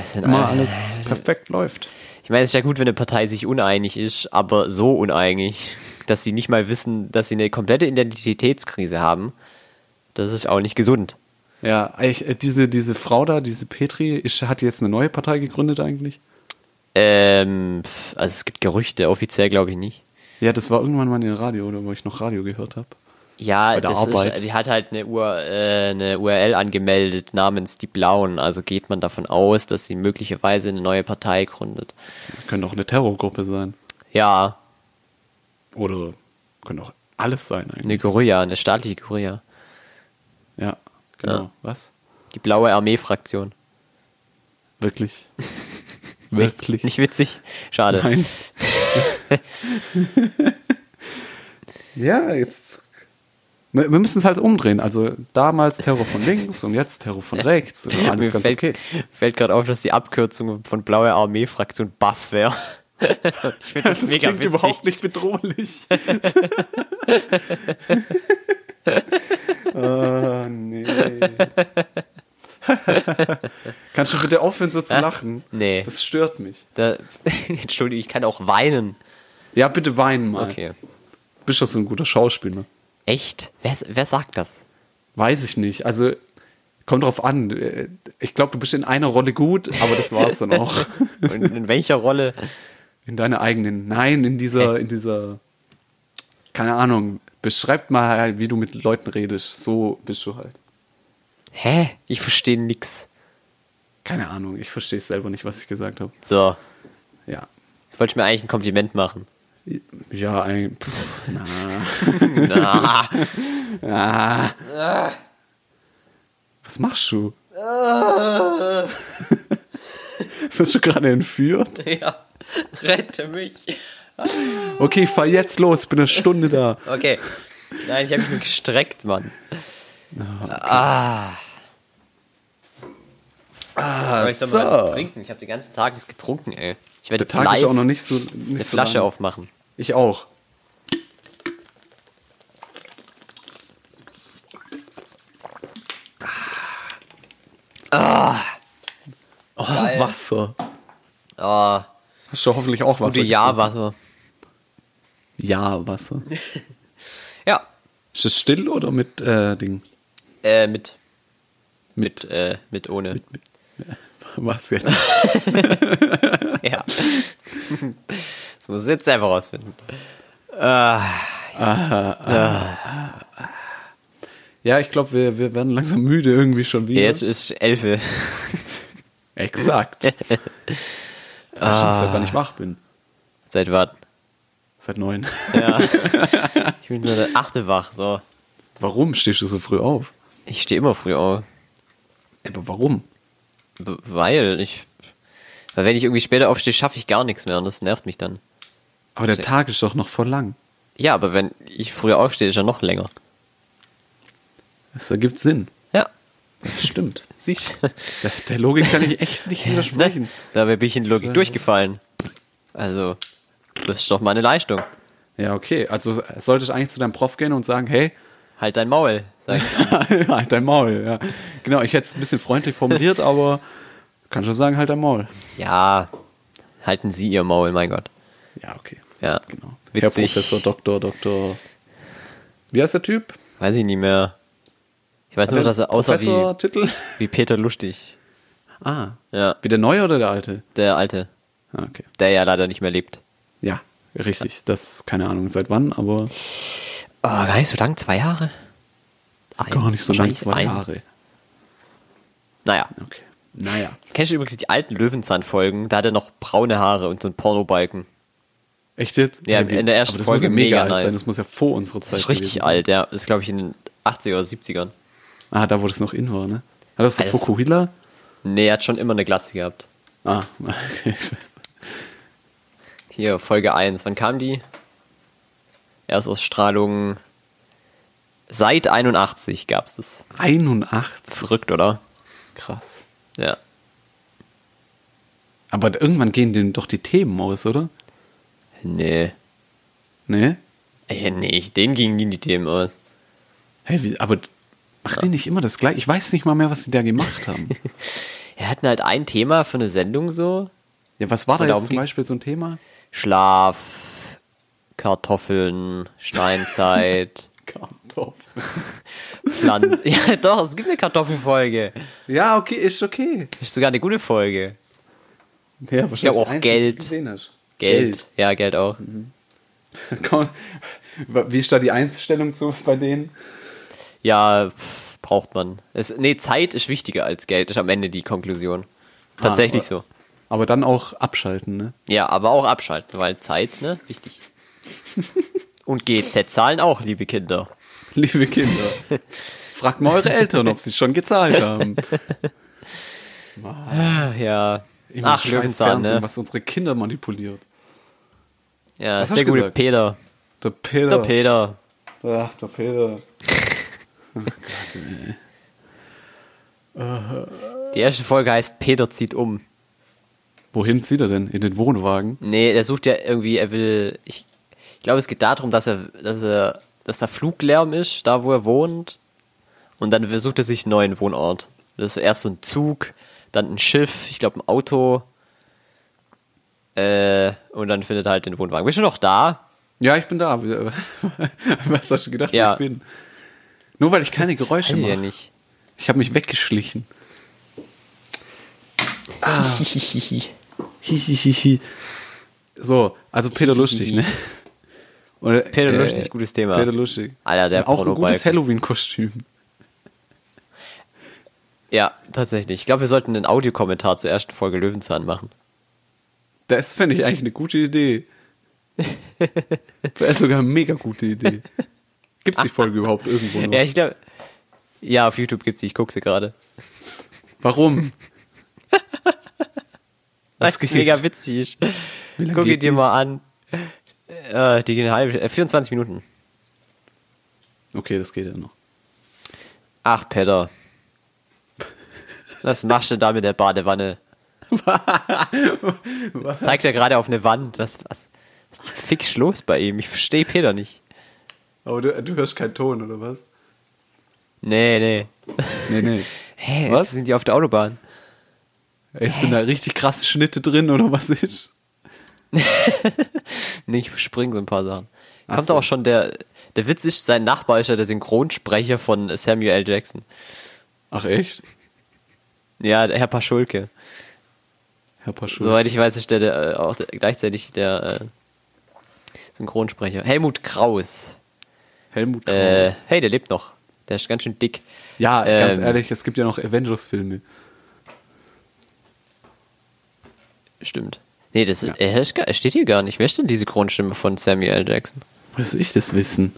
sind immer alle- alles perfekt läuft. Ich meine, es ist ja gut, wenn eine Partei sich uneinig ist, aber so uneinig, dass sie nicht mal wissen, dass sie eine komplette Identitätskrise haben, das ist auch nicht gesund. Ja, eigentlich, äh, diese, diese Frau da, diese Petri, ist, hat die jetzt eine neue Partei gegründet eigentlich? Ähm, also es gibt Gerüchte, offiziell glaube ich nicht. Ja, das war irgendwann mal in den Radio, oder wo ich noch Radio gehört habe. Ja, das Arbeit. ist, die hat halt eine, Ur, äh, eine URL angemeldet namens Die Blauen. Also geht man davon aus, dass sie möglicherweise eine neue Partei gründet. Könnte auch eine Terrorgruppe sein. Ja, Oder könnte auch alles sein eigentlich. eine Guerilla, eine staatliche Guerilla. Ja, genau. Ja. Was? Die blaue Armee-Fraktion. Wirklich? Wirklich? Nicht witzig? Schade. Nein. ja, jetzt. Wir müssen es halt umdrehen. Also damals Terror von links und jetzt Terror von rechts. Und alles Mir ganz fällt, okay. fällt gerade auf, dass die Abkürzung von blaue Armee-Fraktion Buff wäre. ich finde das, Das mega klingt witzig. überhaupt nicht bedrohlich. oh, nee. Kannst du bitte aufhören, so zu lachen? Nee. Das stört mich. Da, Entschuldigung, ich kann auch weinen. Ja, bitte weinen mal. Okay. Bist doch so ein guter Schauspieler. Echt? Wer, wer sagt das? Weiß ich nicht. Also, kommt drauf an. Ich glaube, du bist in einer Rolle gut, aber das war's dann auch. Und in welcher Rolle? In deiner eigenen. Nein, in dieser, in dieser. Keine Ahnung. Beschreib mal wie du mit Leuten redest. So bist du halt. Hä? Ich verstehe nix. Keine Ahnung. Ich verstehe es selber nicht, was ich gesagt habe. So, Ja. jetzt wollte ich mir eigentlich ein Kompliment machen. Ja, ein. Pff, na. Na, Ah. Was machst du? Wirst du gerade entführt? ja. Rette mich. Okay, fahr jetzt los, bin eine Stunde da. Okay. Nein, ich habe mich gestreckt, Mann. Ah. Ah, Aber ich soll mal was trinken. Ich habe den ganzen Tag nichts getrunken, ey. Ich werde Der jetzt Tag ist auch noch nicht so. Nicht eine so Flasche lang. aufmachen. Ich auch. Oh, Wasser. Oh, Hast du hoffentlich auch das Wasser? gute Jahrwasser. Ja, Wasser. Ja. Ist das still oder mit äh, Ding? Äh, mit. Mit, äh, mit ohne. Was jetzt? Ja. Das muss ich jetzt selber rausfinden. Ah, Ja, ich glaube, wir, wir werden langsam müde irgendwie schon wieder. jetzt ist Elfe. Exakt. Ich weiß schon, seit wann ich wach bin. Seit wann? Seit neun. Ja. Ich bin so der achte wach, so. Warum stehst du so früh auf? Ich stehe immer früh auf. Aber warum? Weil ich. Weil wenn ich irgendwie später aufstehe, schaffe ich gar nichts mehr und das nervt mich dann. Aber der Tag ist doch noch voll lang. Ja, aber wenn ich früher aufstehe, ist er noch länger. Das ergibt Sinn. Ja, Das stimmt. siehst. Der, der Logik kann ich echt nicht widersprechen. Dabei bin ich in Logik durchgefallen. Also, das ist doch meine Leistung. Ja, okay. Also solltest du eigentlich zu deinem Prof gehen und sagen, hey, Halt dein Maul, sag ich. halt dein Maul. Ja. Genau, ich hätte es ein bisschen freundlich formuliert, aber kann schon sagen, halt dein Maul. Ja, halten Sie Ihr Maul, mein Gott. Ja, okay. Ja, Genau. Herr Witzig. Professor, Doktor, Doktor. Wie heißt der Typ? weiß ich nicht mehr. Ich weiß nur, dass er aussah wie, Professor-Titel? wie Peter Lustig. Ah. Ja, Wie der neue oder der alte? der Alte, Ah, okay. der ja leider nicht mehr lebt. Ja, richtig. Das, keine Ahnung seit wann, aber Oh, gar nicht so lang, zwei Jahre? gar nicht so lang, zwei eins. Jahre. Naja. Okay. Naja. Kennst du übrigens die alten Löwenzahn-Folgen? Da hat er noch braune Haare und so einen Pornobalken. Echt jetzt? Ja, in der ersten das Folge muss ja mega mega alt sein. nice. Das muss ja vor unserer Zeit Das ist richtig gewesen alt, ja. Das ist, glaube ich, in den 80er oder 70ern. Sein. Ah, da wo das noch in war, ne? Hat das so Alles- Fukuhila? Nee, er hat schon immer eine Glatze gehabt. Ah, okay. Hier, Folge 1. Wann kam die? Erstausstrahlung. Seit 81 gab's das. 81. Verrückt, oder? Krass. Ja. Aber irgendwann gehen denen doch die Themen aus, oder? Nee. Ne? Ey, nee, ich- denen gingen nie die Themen aus. Hey, wie, aber macht die nicht immer das gleiche? Ich weiß nicht mal mehr, was die da gemacht haben. Er hatten halt ein Thema für eine Sendung so. ja, was war da jetzt zum Beispiel so ein Thema? Schlaf, Kartoffeln, Steinzeit, Kartoffeln. Pflanzen. ja, doch, es gibt eine Kartoffelfolge. Ja, okay, ist okay. Ist sogar eine gute Folge. Ja, Ich glaube auch Geld. hast. Geld. Ja, Geld auch. Komm, Wie ist da die Einstellung zu bei denen? Ja, pff, braucht man. Es, nee, Zeit ist wichtiger als Geld, ist am Ende die Konklusion. Tatsächlich Ah, so. Aber dann auch abschalten, ne? Ja, aber auch abschalten, weil Zeit, ne, wichtig. Und GZ-Zahlen auch, liebe Kinder. Liebe Kinder, fragt mal eure Eltern, ob sie schon gezahlt haben. Ja. Immer Ach, Löwenzahn, Fernsehen, ne? Was unsere Kinder manipuliert. Ja, Was der gute gesagt? Peter. Der Peter. Der Peter. Ach, der Peter. Die erste Folge heißt Peter zieht um. Wohin zieht er denn? In den Wohnwagen? Nee, der sucht ja irgendwie, er will. Ich, ich glaube, es geht darum, dass er, dass er, dass da Fluglärm ist, da wo er wohnt. Und dann sucht er sich einen neuen Wohnort. Das ist erst so ein Zug, dann ein Schiff, ich glaube ein Auto. Äh, und dann findet er halt den Wohnwagen. Bist du noch da? Ja, ich bin da. Was hast du gedacht, Ja. ich bin? Nur weil ich keine Geräusche ich ja mache. nicht. Ich habe mich weggeschlichen. Hihihihi. So, also Peter Lustig, ne? Oder, Peter Lustig, gutes Thema. Peter Lustig. Alter, der Auch ein gutes. Halloween-Kostüm. Ja, tatsächlich. Ich glaube, wir sollten einen Audiokommentar zur ersten Folge Löwenzahn machen. Das fände ich eigentlich eine gute Idee. Das ist sogar eine mega gute Idee. Gibt es die Folge überhaupt irgendwo noch? Ja, ich glaube. Ja, auf YouTube gibt's sie, ich gucke sie gerade. Warum? Was geht? mega witzig ist. Guck ihn dir mal an. Äh, die gehen halbe, äh, 24 Minuten. Okay, das geht ja noch. Ach, Peter. Was machst du da mit der Badewanne? Was? Zeigt er gerade auf eine Wand. Was, was, was ist fix los bei ihm? Ich verstehe Peter nicht. Aber du, du hörst keinen Ton, oder was? Nee, nee. Nee, nee. Hä, Was? was? sind die auf der Autobahn? Ey, sind da richtig krasse Schnitte drin, oder was ist? Nee, ich spring so ein paar Sachen. Ach Kommt so. auch schon der, der Witz ist, sein Nachbar ist ja der Synchronsprecher von Samuel L. Jackson. Ach, echt? Ja, der Herr Paschulke. Herr Paschul. Soweit ich weiß, ist der, der äh, auch der, gleichzeitig der äh, Synchronsprecher. Helmut Kraus. Helmut Kraus. Äh, hey, der lebt noch. Der ist ganz schön dick. ja, ganz ähm, ehrlich, es gibt ja noch Avengers-Filme. Stimmt. Nee, das Ja. er, ist gar- er steht hier gar nicht. Wer ist denn diese Kronstimme von Samuel L. Jackson? Woher soll ich das wissen?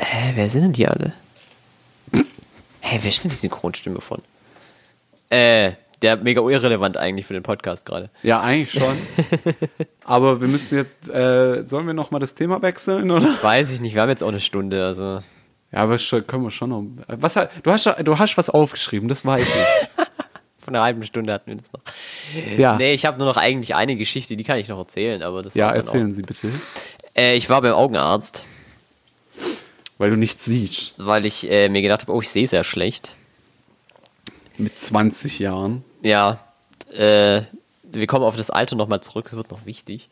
Hä, wer sind denn die alle? Hä, wer ist denn diese Kronstimme von? Äh, der mega irrelevant eigentlich für den Podcast gerade. Ja, eigentlich schon. Aber wir müssen jetzt, äh, sollen wir noch mal das Thema wechseln, oder? Weiß ich nicht, wir haben jetzt auch eine Stunde, also. Ja, aber können wir schon noch. Was, du hast, du hast was aufgeschrieben, das weiß ich. Von einer halben Stunde hatten wir das noch. Ja, Nee, ich habe nur noch eigentlich eine Geschichte, die kann ich noch erzählen, aber das ja erzählen Sie bitte. Auch. Äh, ich war beim Augenarzt, Weil du nichts siehst. weil ich äh, mir gedacht habe, oh, ich sehe sehr schlecht. Mit 20 Jahren. Ja, äh, wir kommen auf das Alter nochmal zurück, es wird noch wichtig.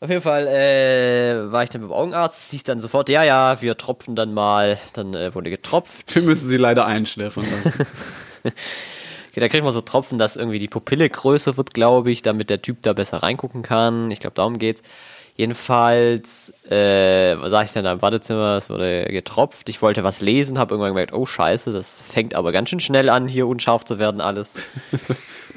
Auf jeden Fall äh, war ich dann beim Augenarzt, hieß dann sofort, ja, ja, wir tropfen dann mal, dann äh, wurde getropft. Wir müssen sie leider einschläfern. Okay, da kriegt man so Tropfen, dass irgendwie die Pupille größer wird, glaube ich, damit der Typ da besser reingucken kann. Ich glaube, darum geht's. Jedenfalls äh, saß ich dann da im Badezimmer, es wurde getropft. Ich wollte was lesen, habe irgendwann gemerkt, oh scheiße, das fängt aber ganz schön schnell an, hier unscharf zu werden alles.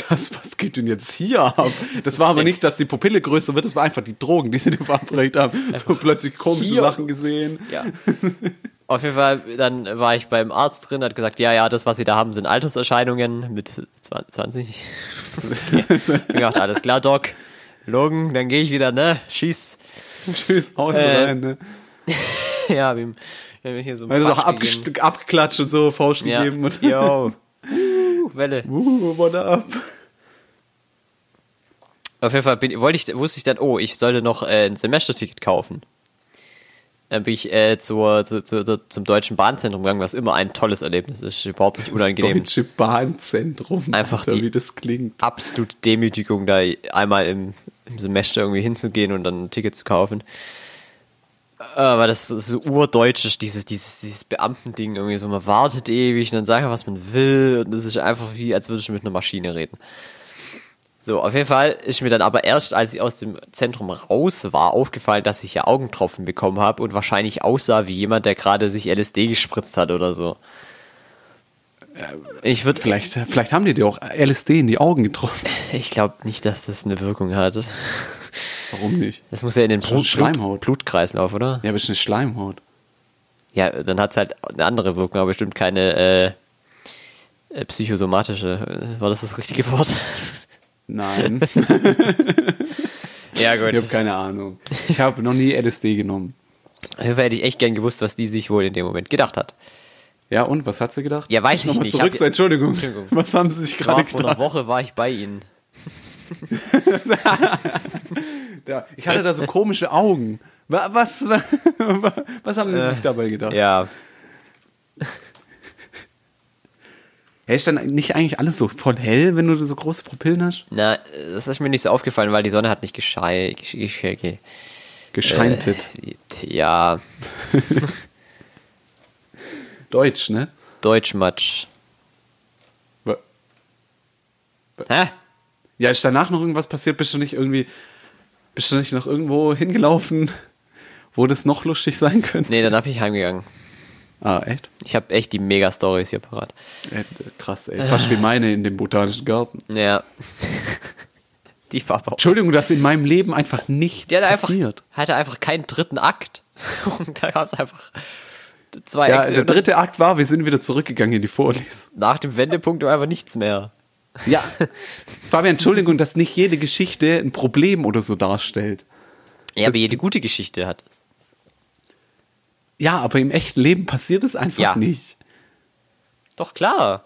Das, was geht denn jetzt hier ab? Das war aber nicht, dass die Pupille größer wird, das war einfach die Drogen, die sie dir verabreicht haben. So plötzlich komische Hier. Sachen gesehen. Ja. Auf jeden Fall, dann war ich beim Arzt drin, hat gesagt, ja, ja, das, was Sie da haben, sind Alterserscheinungen mit 20. Okay. Ich gedacht, alles klar, Doc. Logan, dann gehe ich wieder, ne? Schieß. Tschüss, Haus Äh, rein, ne? Ja, wir wir haben hier so Also auch abgeklatscht und so, Faust Ja. gegeben und Yo. Uh, Welle. uh, what up? Auf jeden Fall bin, wollte ich, wusste ich dann, oh, ich sollte noch äh, ein Semesterticket kaufen. Dann bin ich äh, zur, zu, zu, zu, zum Deutschen Bahnzentrum gegangen, was immer ein tolles Erlebnis ist. Überhaupt nicht unangenehm. Deutsche Bahnzentrum. Einfach Alter, die- wie das klingt. absolute Demütigung, da einmal im, im Semester irgendwie hinzugehen und dann ein Ticket zu kaufen. Aber das ist so urdeutsch dieses, dieses, dieses Beamtending irgendwie so, man wartet ewig und dann sagt man, was man will und das ist einfach wie, als würdest du mit einer Maschine reden. So, auf jeden Fall ist mir dann aber erst, als ich aus dem Zentrum raus war, aufgefallen, dass ich ja Augentropfen bekommen habe und wahrscheinlich aussah wie jemand, der gerade sich LSD gespritzt hat oder so. Ich würde Vielleicht, vielleicht haben die dir auch LSD in die Augen getroffen. ich glaube nicht, dass das eine Wirkung hat. Warum nicht? Das muss ja in den Blut, Schleimhaut. Blut, Blutkreislauf, oder? Ja, aber es ist eine Schleimhaut. Ja, dann hat es halt eine andere Wirkung, aber bestimmt keine äh, äh, psychosomatische. War das das richtige Wort? Nein, ja, gut. ich habe keine Ahnung. Ich habe noch nie LSD genommen. Dafür hätte ich echt gern gewusst, was die sich wohl in dem Moment gedacht hat. Ja, und was hat sie gedacht? Ja, weiß ich mal nicht. Zurück, Hab- Entschuldigung. Entschuldigung. Was haben sie sich gerade vor einer gedacht? Woche war ich bei ihnen. Ja, ich hatte da so komische Augen. Wa- Was, was haben sie sich dabei gedacht? Äh, Ja, Hey, ist dann nicht eigentlich alles so voll hell, wenn du so große Pupillen hast? na, das ist mir nicht so aufgefallen, weil die Sonne hat nicht geschei, gesch, gesch, ge, Gescheintet. äh, ja, Deutsch, ne? Deutschmatsch. Hä? Ja, ist danach noch irgendwas passiert? Bist du nicht irgendwie, bist du nicht noch irgendwo hingelaufen, wo das noch lustig sein könnte? Nee, dann hab ich heimgegangen. Ah, echt? Ich habe echt die Mega-Stories hier parat. Äh, krass, ey. Fast wie meine in dem botanischen Garten. Ja. die war aber Entschuldigung, dass in meinem Leben einfach nichts Die hatte einfach, passiert. hatte einfach keinen dritten Akt. Und da gab es einfach zwei Ja, Akte. der dritte Akt war, wir sind wieder zurückgegangen in die Vorlesung. Nach dem Wendepunkt war einfach nichts mehr. Ja, Fabian, Entschuldigung, dass nicht jede Geschichte ein Problem oder so darstellt. Ja, aber jede gute Geschichte hat es. Ja, aber im echten Leben passiert es einfach Ja. nicht. Doch klar.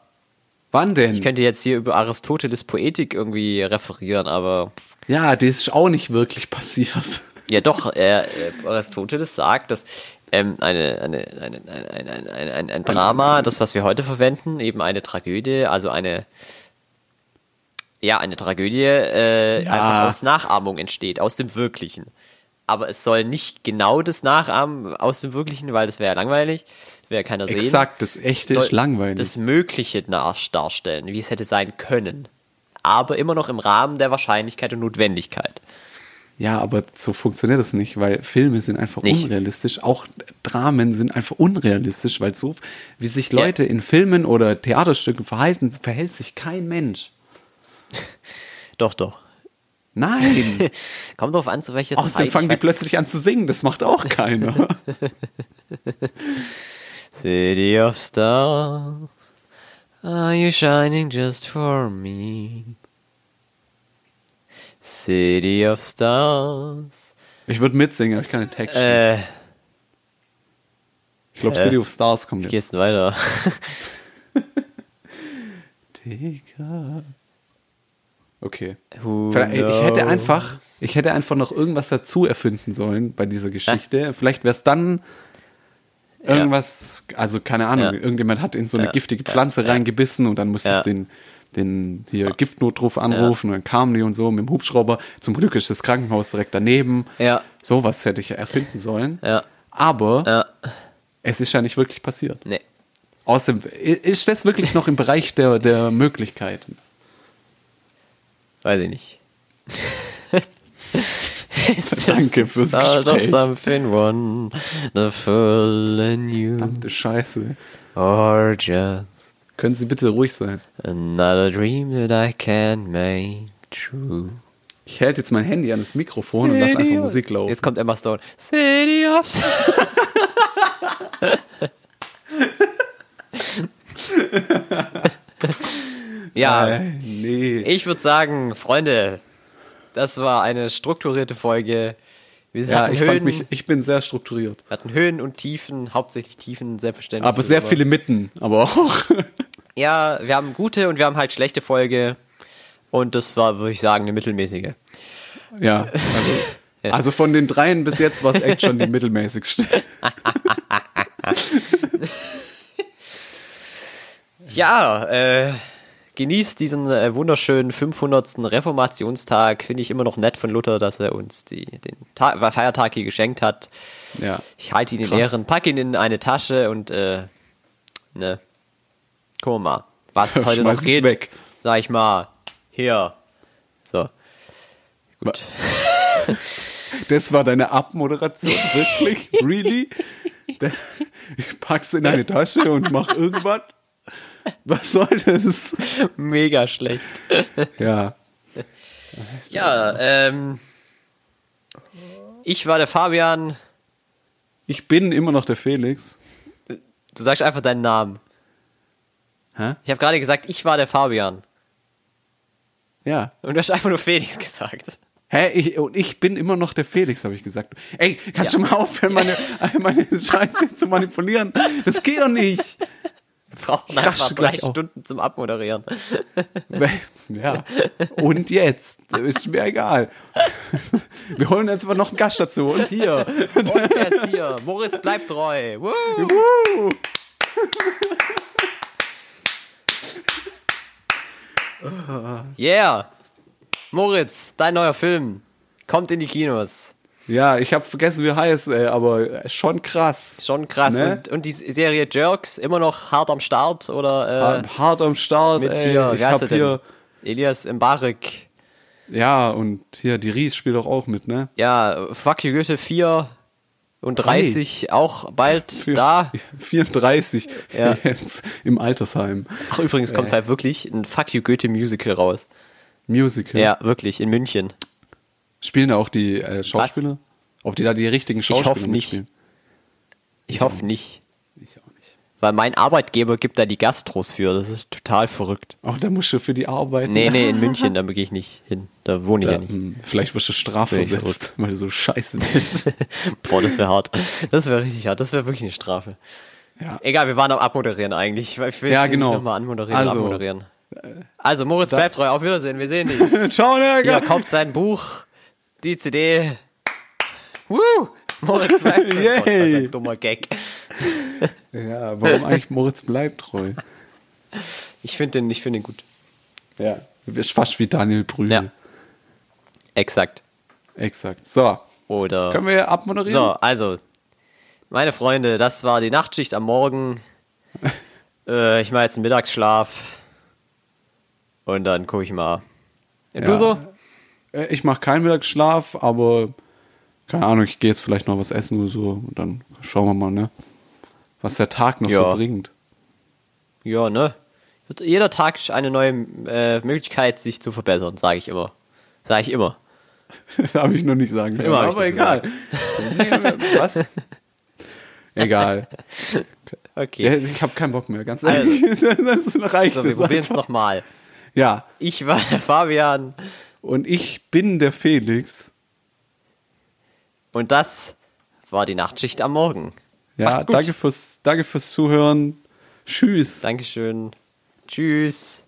Wann denn? Ich könnte jetzt hier über Aristoteles Poetik irgendwie referieren, aber ja, das ist auch nicht wirklich passiert. ja doch, äh, Aristoteles sagt, dass ähm, eine, eine, eine, ein, ein, ein, ein, ein, ein Drama, das was wir heute verwenden, eben eine Tragödie, also eine ja, eine Tragödie äh, Ja. einfach aus Nachahmung entsteht, aus dem Wirklichen. Aber es soll nicht genau das nachahmen aus dem Wirklichen, weil das wäre ja langweilig. Das wäre ja keiner sehen. Exakt, das echte soll ist langweilig. das Mögliche darstellen, wie es hätte sein können. Aber immer noch im Rahmen der Wahrscheinlichkeit und Notwendigkeit. Ja, aber so funktioniert das nicht, weil Filme sind einfach Nicht. unrealistisch. Auch Dramen sind einfach unrealistisch, weil so, wie sich Leute in Filmen oder Theaterstücken verhalten, verhält sich kein Mensch. Doch, doch. Nein. Kommt drauf an, zu welcher Außerdem Zeit. fangen ich die plötzlich an zu singen, das macht auch keiner. City of Stars, are you shining just for me? City of Stars. Ich würde mitsingen, aber ich kann den Text. Äh, Ich glaube, äh, City of Stars kommt wie jetzt. geht's denn weiter? Digga. Okay. Who Ich hätte einfach, ich hätte einfach noch irgendwas dazu erfinden sollen bei dieser Geschichte. Vielleicht wäre es dann irgendwas, also keine Ahnung, Ja. irgendjemand hat in so eine Ja. giftige Pflanze reingebissen und dann musste Ja. ich den, den hier Giftnotruf anrufen und dann kamen die und so mit dem Hubschrauber. Zum Glück ist das Krankenhaus direkt daneben. Ja. Sowas hätte ich ja erfinden sollen. Ja. Aber Ja. es ist ja nicht wirklich passiert. Nee. Außerdem, ist das wirklich noch im Bereich der, der Möglichkeiten? Weiß ich nicht. Danke fürs start of Gespräch. something wonderful in you Verdammte Scheiße. or just Können Sie bitte ruhig sein? another dream that I can make true. Ich halte jetzt mein Handy an das Mikrofon und lass einfach City of- Musik laufen. Jetzt kommt Emma Stone. City of ja, nee. ich würde sagen, Freunde, das war eine strukturierte Folge. Wir Ja, ich, Höhen, fand mich, ich bin sehr strukturiert. wir hatten Höhen und Tiefen, hauptsächlich Tiefen, selbstverständlich. Aber sehr viele Mitten, aber auch. Ja, wir haben gute und wir haben halt schlechte Folge. Und das war, würde ich sagen, eine mittelmäßige. ja. Also, also von den dreien bis jetzt war es echt schon die mittelmäßigste. Ja, äh, genießt diesen äh, wunderschönen 500. Reformationstag. Finde ich immer noch nett von Luther, dass er uns die, den Ta Feiertag hier geschenkt hat. Ja. Ich halte ihn in Krass. Ehren, pack ihn in eine Tasche und, äh, ne. Guck mal, was heute noch geht. weg. Sag ich mal. Hier. So. Gut. Das war deine Abmoderation, wirklich? Really? Ich pack's in deine Tasche und mach irgendwas? Was soll das? Mega schlecht. Ja. Ja, ähm. Ich war der Fabian. Ich bin immer noch der Felix. Du sagst einfach deinen Namen. Hä? Ich habe gerade gesagt, ich war der Fabian. Ja. Und du hast einfach nur Felix gesagt. Hä? Ich, und ich bin immer noch der Felix, habe ich gesagt. Ey, kannst du mal aufhören, meine, meine Scheiße zu manipulieren? Das geht doch nicht. Brauchen einfach drei. Stunden zum Abmoderieren. Ja. Und jetzt? Ist mir egal. Wir holen jetzt mal noch einen Gast dazu. Und hier. Und wer ist hier? Moritz bleibt treu. Woo! Wuhu. Yeah! Moritz, dein neuer Film kommt in die Kinos. Ja, ich habe vergessen, wie er heißt, ey, aber schon krass. Schon krass. Ne? Und, und die Serie Jerks immer noch hart am Start oder äh, Hart, am Start. mit ey. hier, ich hab denn? hier, Elias Mbarek. ja, und hier, die Ries spielt doch auch mit, ne? Ja, Fuck You Goethe 4 und 30 auch bald Für- da. 34 Ja. jetzt im Altersheim. Ach, übrigens kommt halt wirklich ein Fuck You Goethe Musical raus. Musical. Ja, wirklich, in München. Spielen da auch die äh, Schauspieler? Ob die da die richtigen Schauspieler hoffe nicht. mitspielen? Ich hoffe nicht. Ich auch nicht. Weil mein Arbeitgeber gibt da die Gastros für. Das ist total verrückt. Auch da musst du für die arbeiten. Nee, nee, in München, da gehe ich nicht hin. Da wohne ich ja, Ja, nicht. hm, vielleicht wirst du strafversetzt, weil du so scheiße bist. Boah, das wäre hart. Das wäre richtig hart. Das wäre wirklich eine Strafe. ja. Egal, wir waren am Abmoderieren eigentlich. Ich will Ja, genau. nicht nochmal anmoderieren Also, abmoderieren. Also, Moritz bleibt treu. Auf Wiedersehen. Wir sehen dich. Ciao, Ihr Nerga. kauft sein Buch, die CD. Woo! Moritz bleibt treu. Yay. Gott, was ein dummer Gag. Ja, warum eigentlich Moritz bleibt treu? Ich finde den, ich finde den gut. Ja. Du bist fast wie Daniel Brühl. Ja. Exakt. Exakt. So. Oder. Können wir abmoderieren? So, also, meine Freunde, das war die Nachtschicht am Morgen. äh, ich mache jetzt einen Mittagsschlaf. Und dann gucke ich mal. Und Du Ja. so? Äh, Ich mache keinen Mittagsschlaf, aber keine Ahnung, ich gehe jetzt vielleicht noch was essen oder so und dann schauen wir mal, ne? Was der Tag noch Ja. so bringt. Ja, ne? Jeder Tag ist eine neue äh, Möglichkeit, sich zu verbessern, sage ich immer. Sage ich immer. Habe ich noch nicht sagen können. Immer aber egal. was? Egal. Okay. Ich habe keinen Bock mehr, ganz Also. ehrlich. das reicht so, wir probieren es nochmal. Ja, Ich war der Fabian und ich bin der Felix. und das war die Nachtschicht am Morgen. Ja, Macht's gut. danke fürs, danke fürs Zuhören. Tschüss. Dankeschön. Tschüss.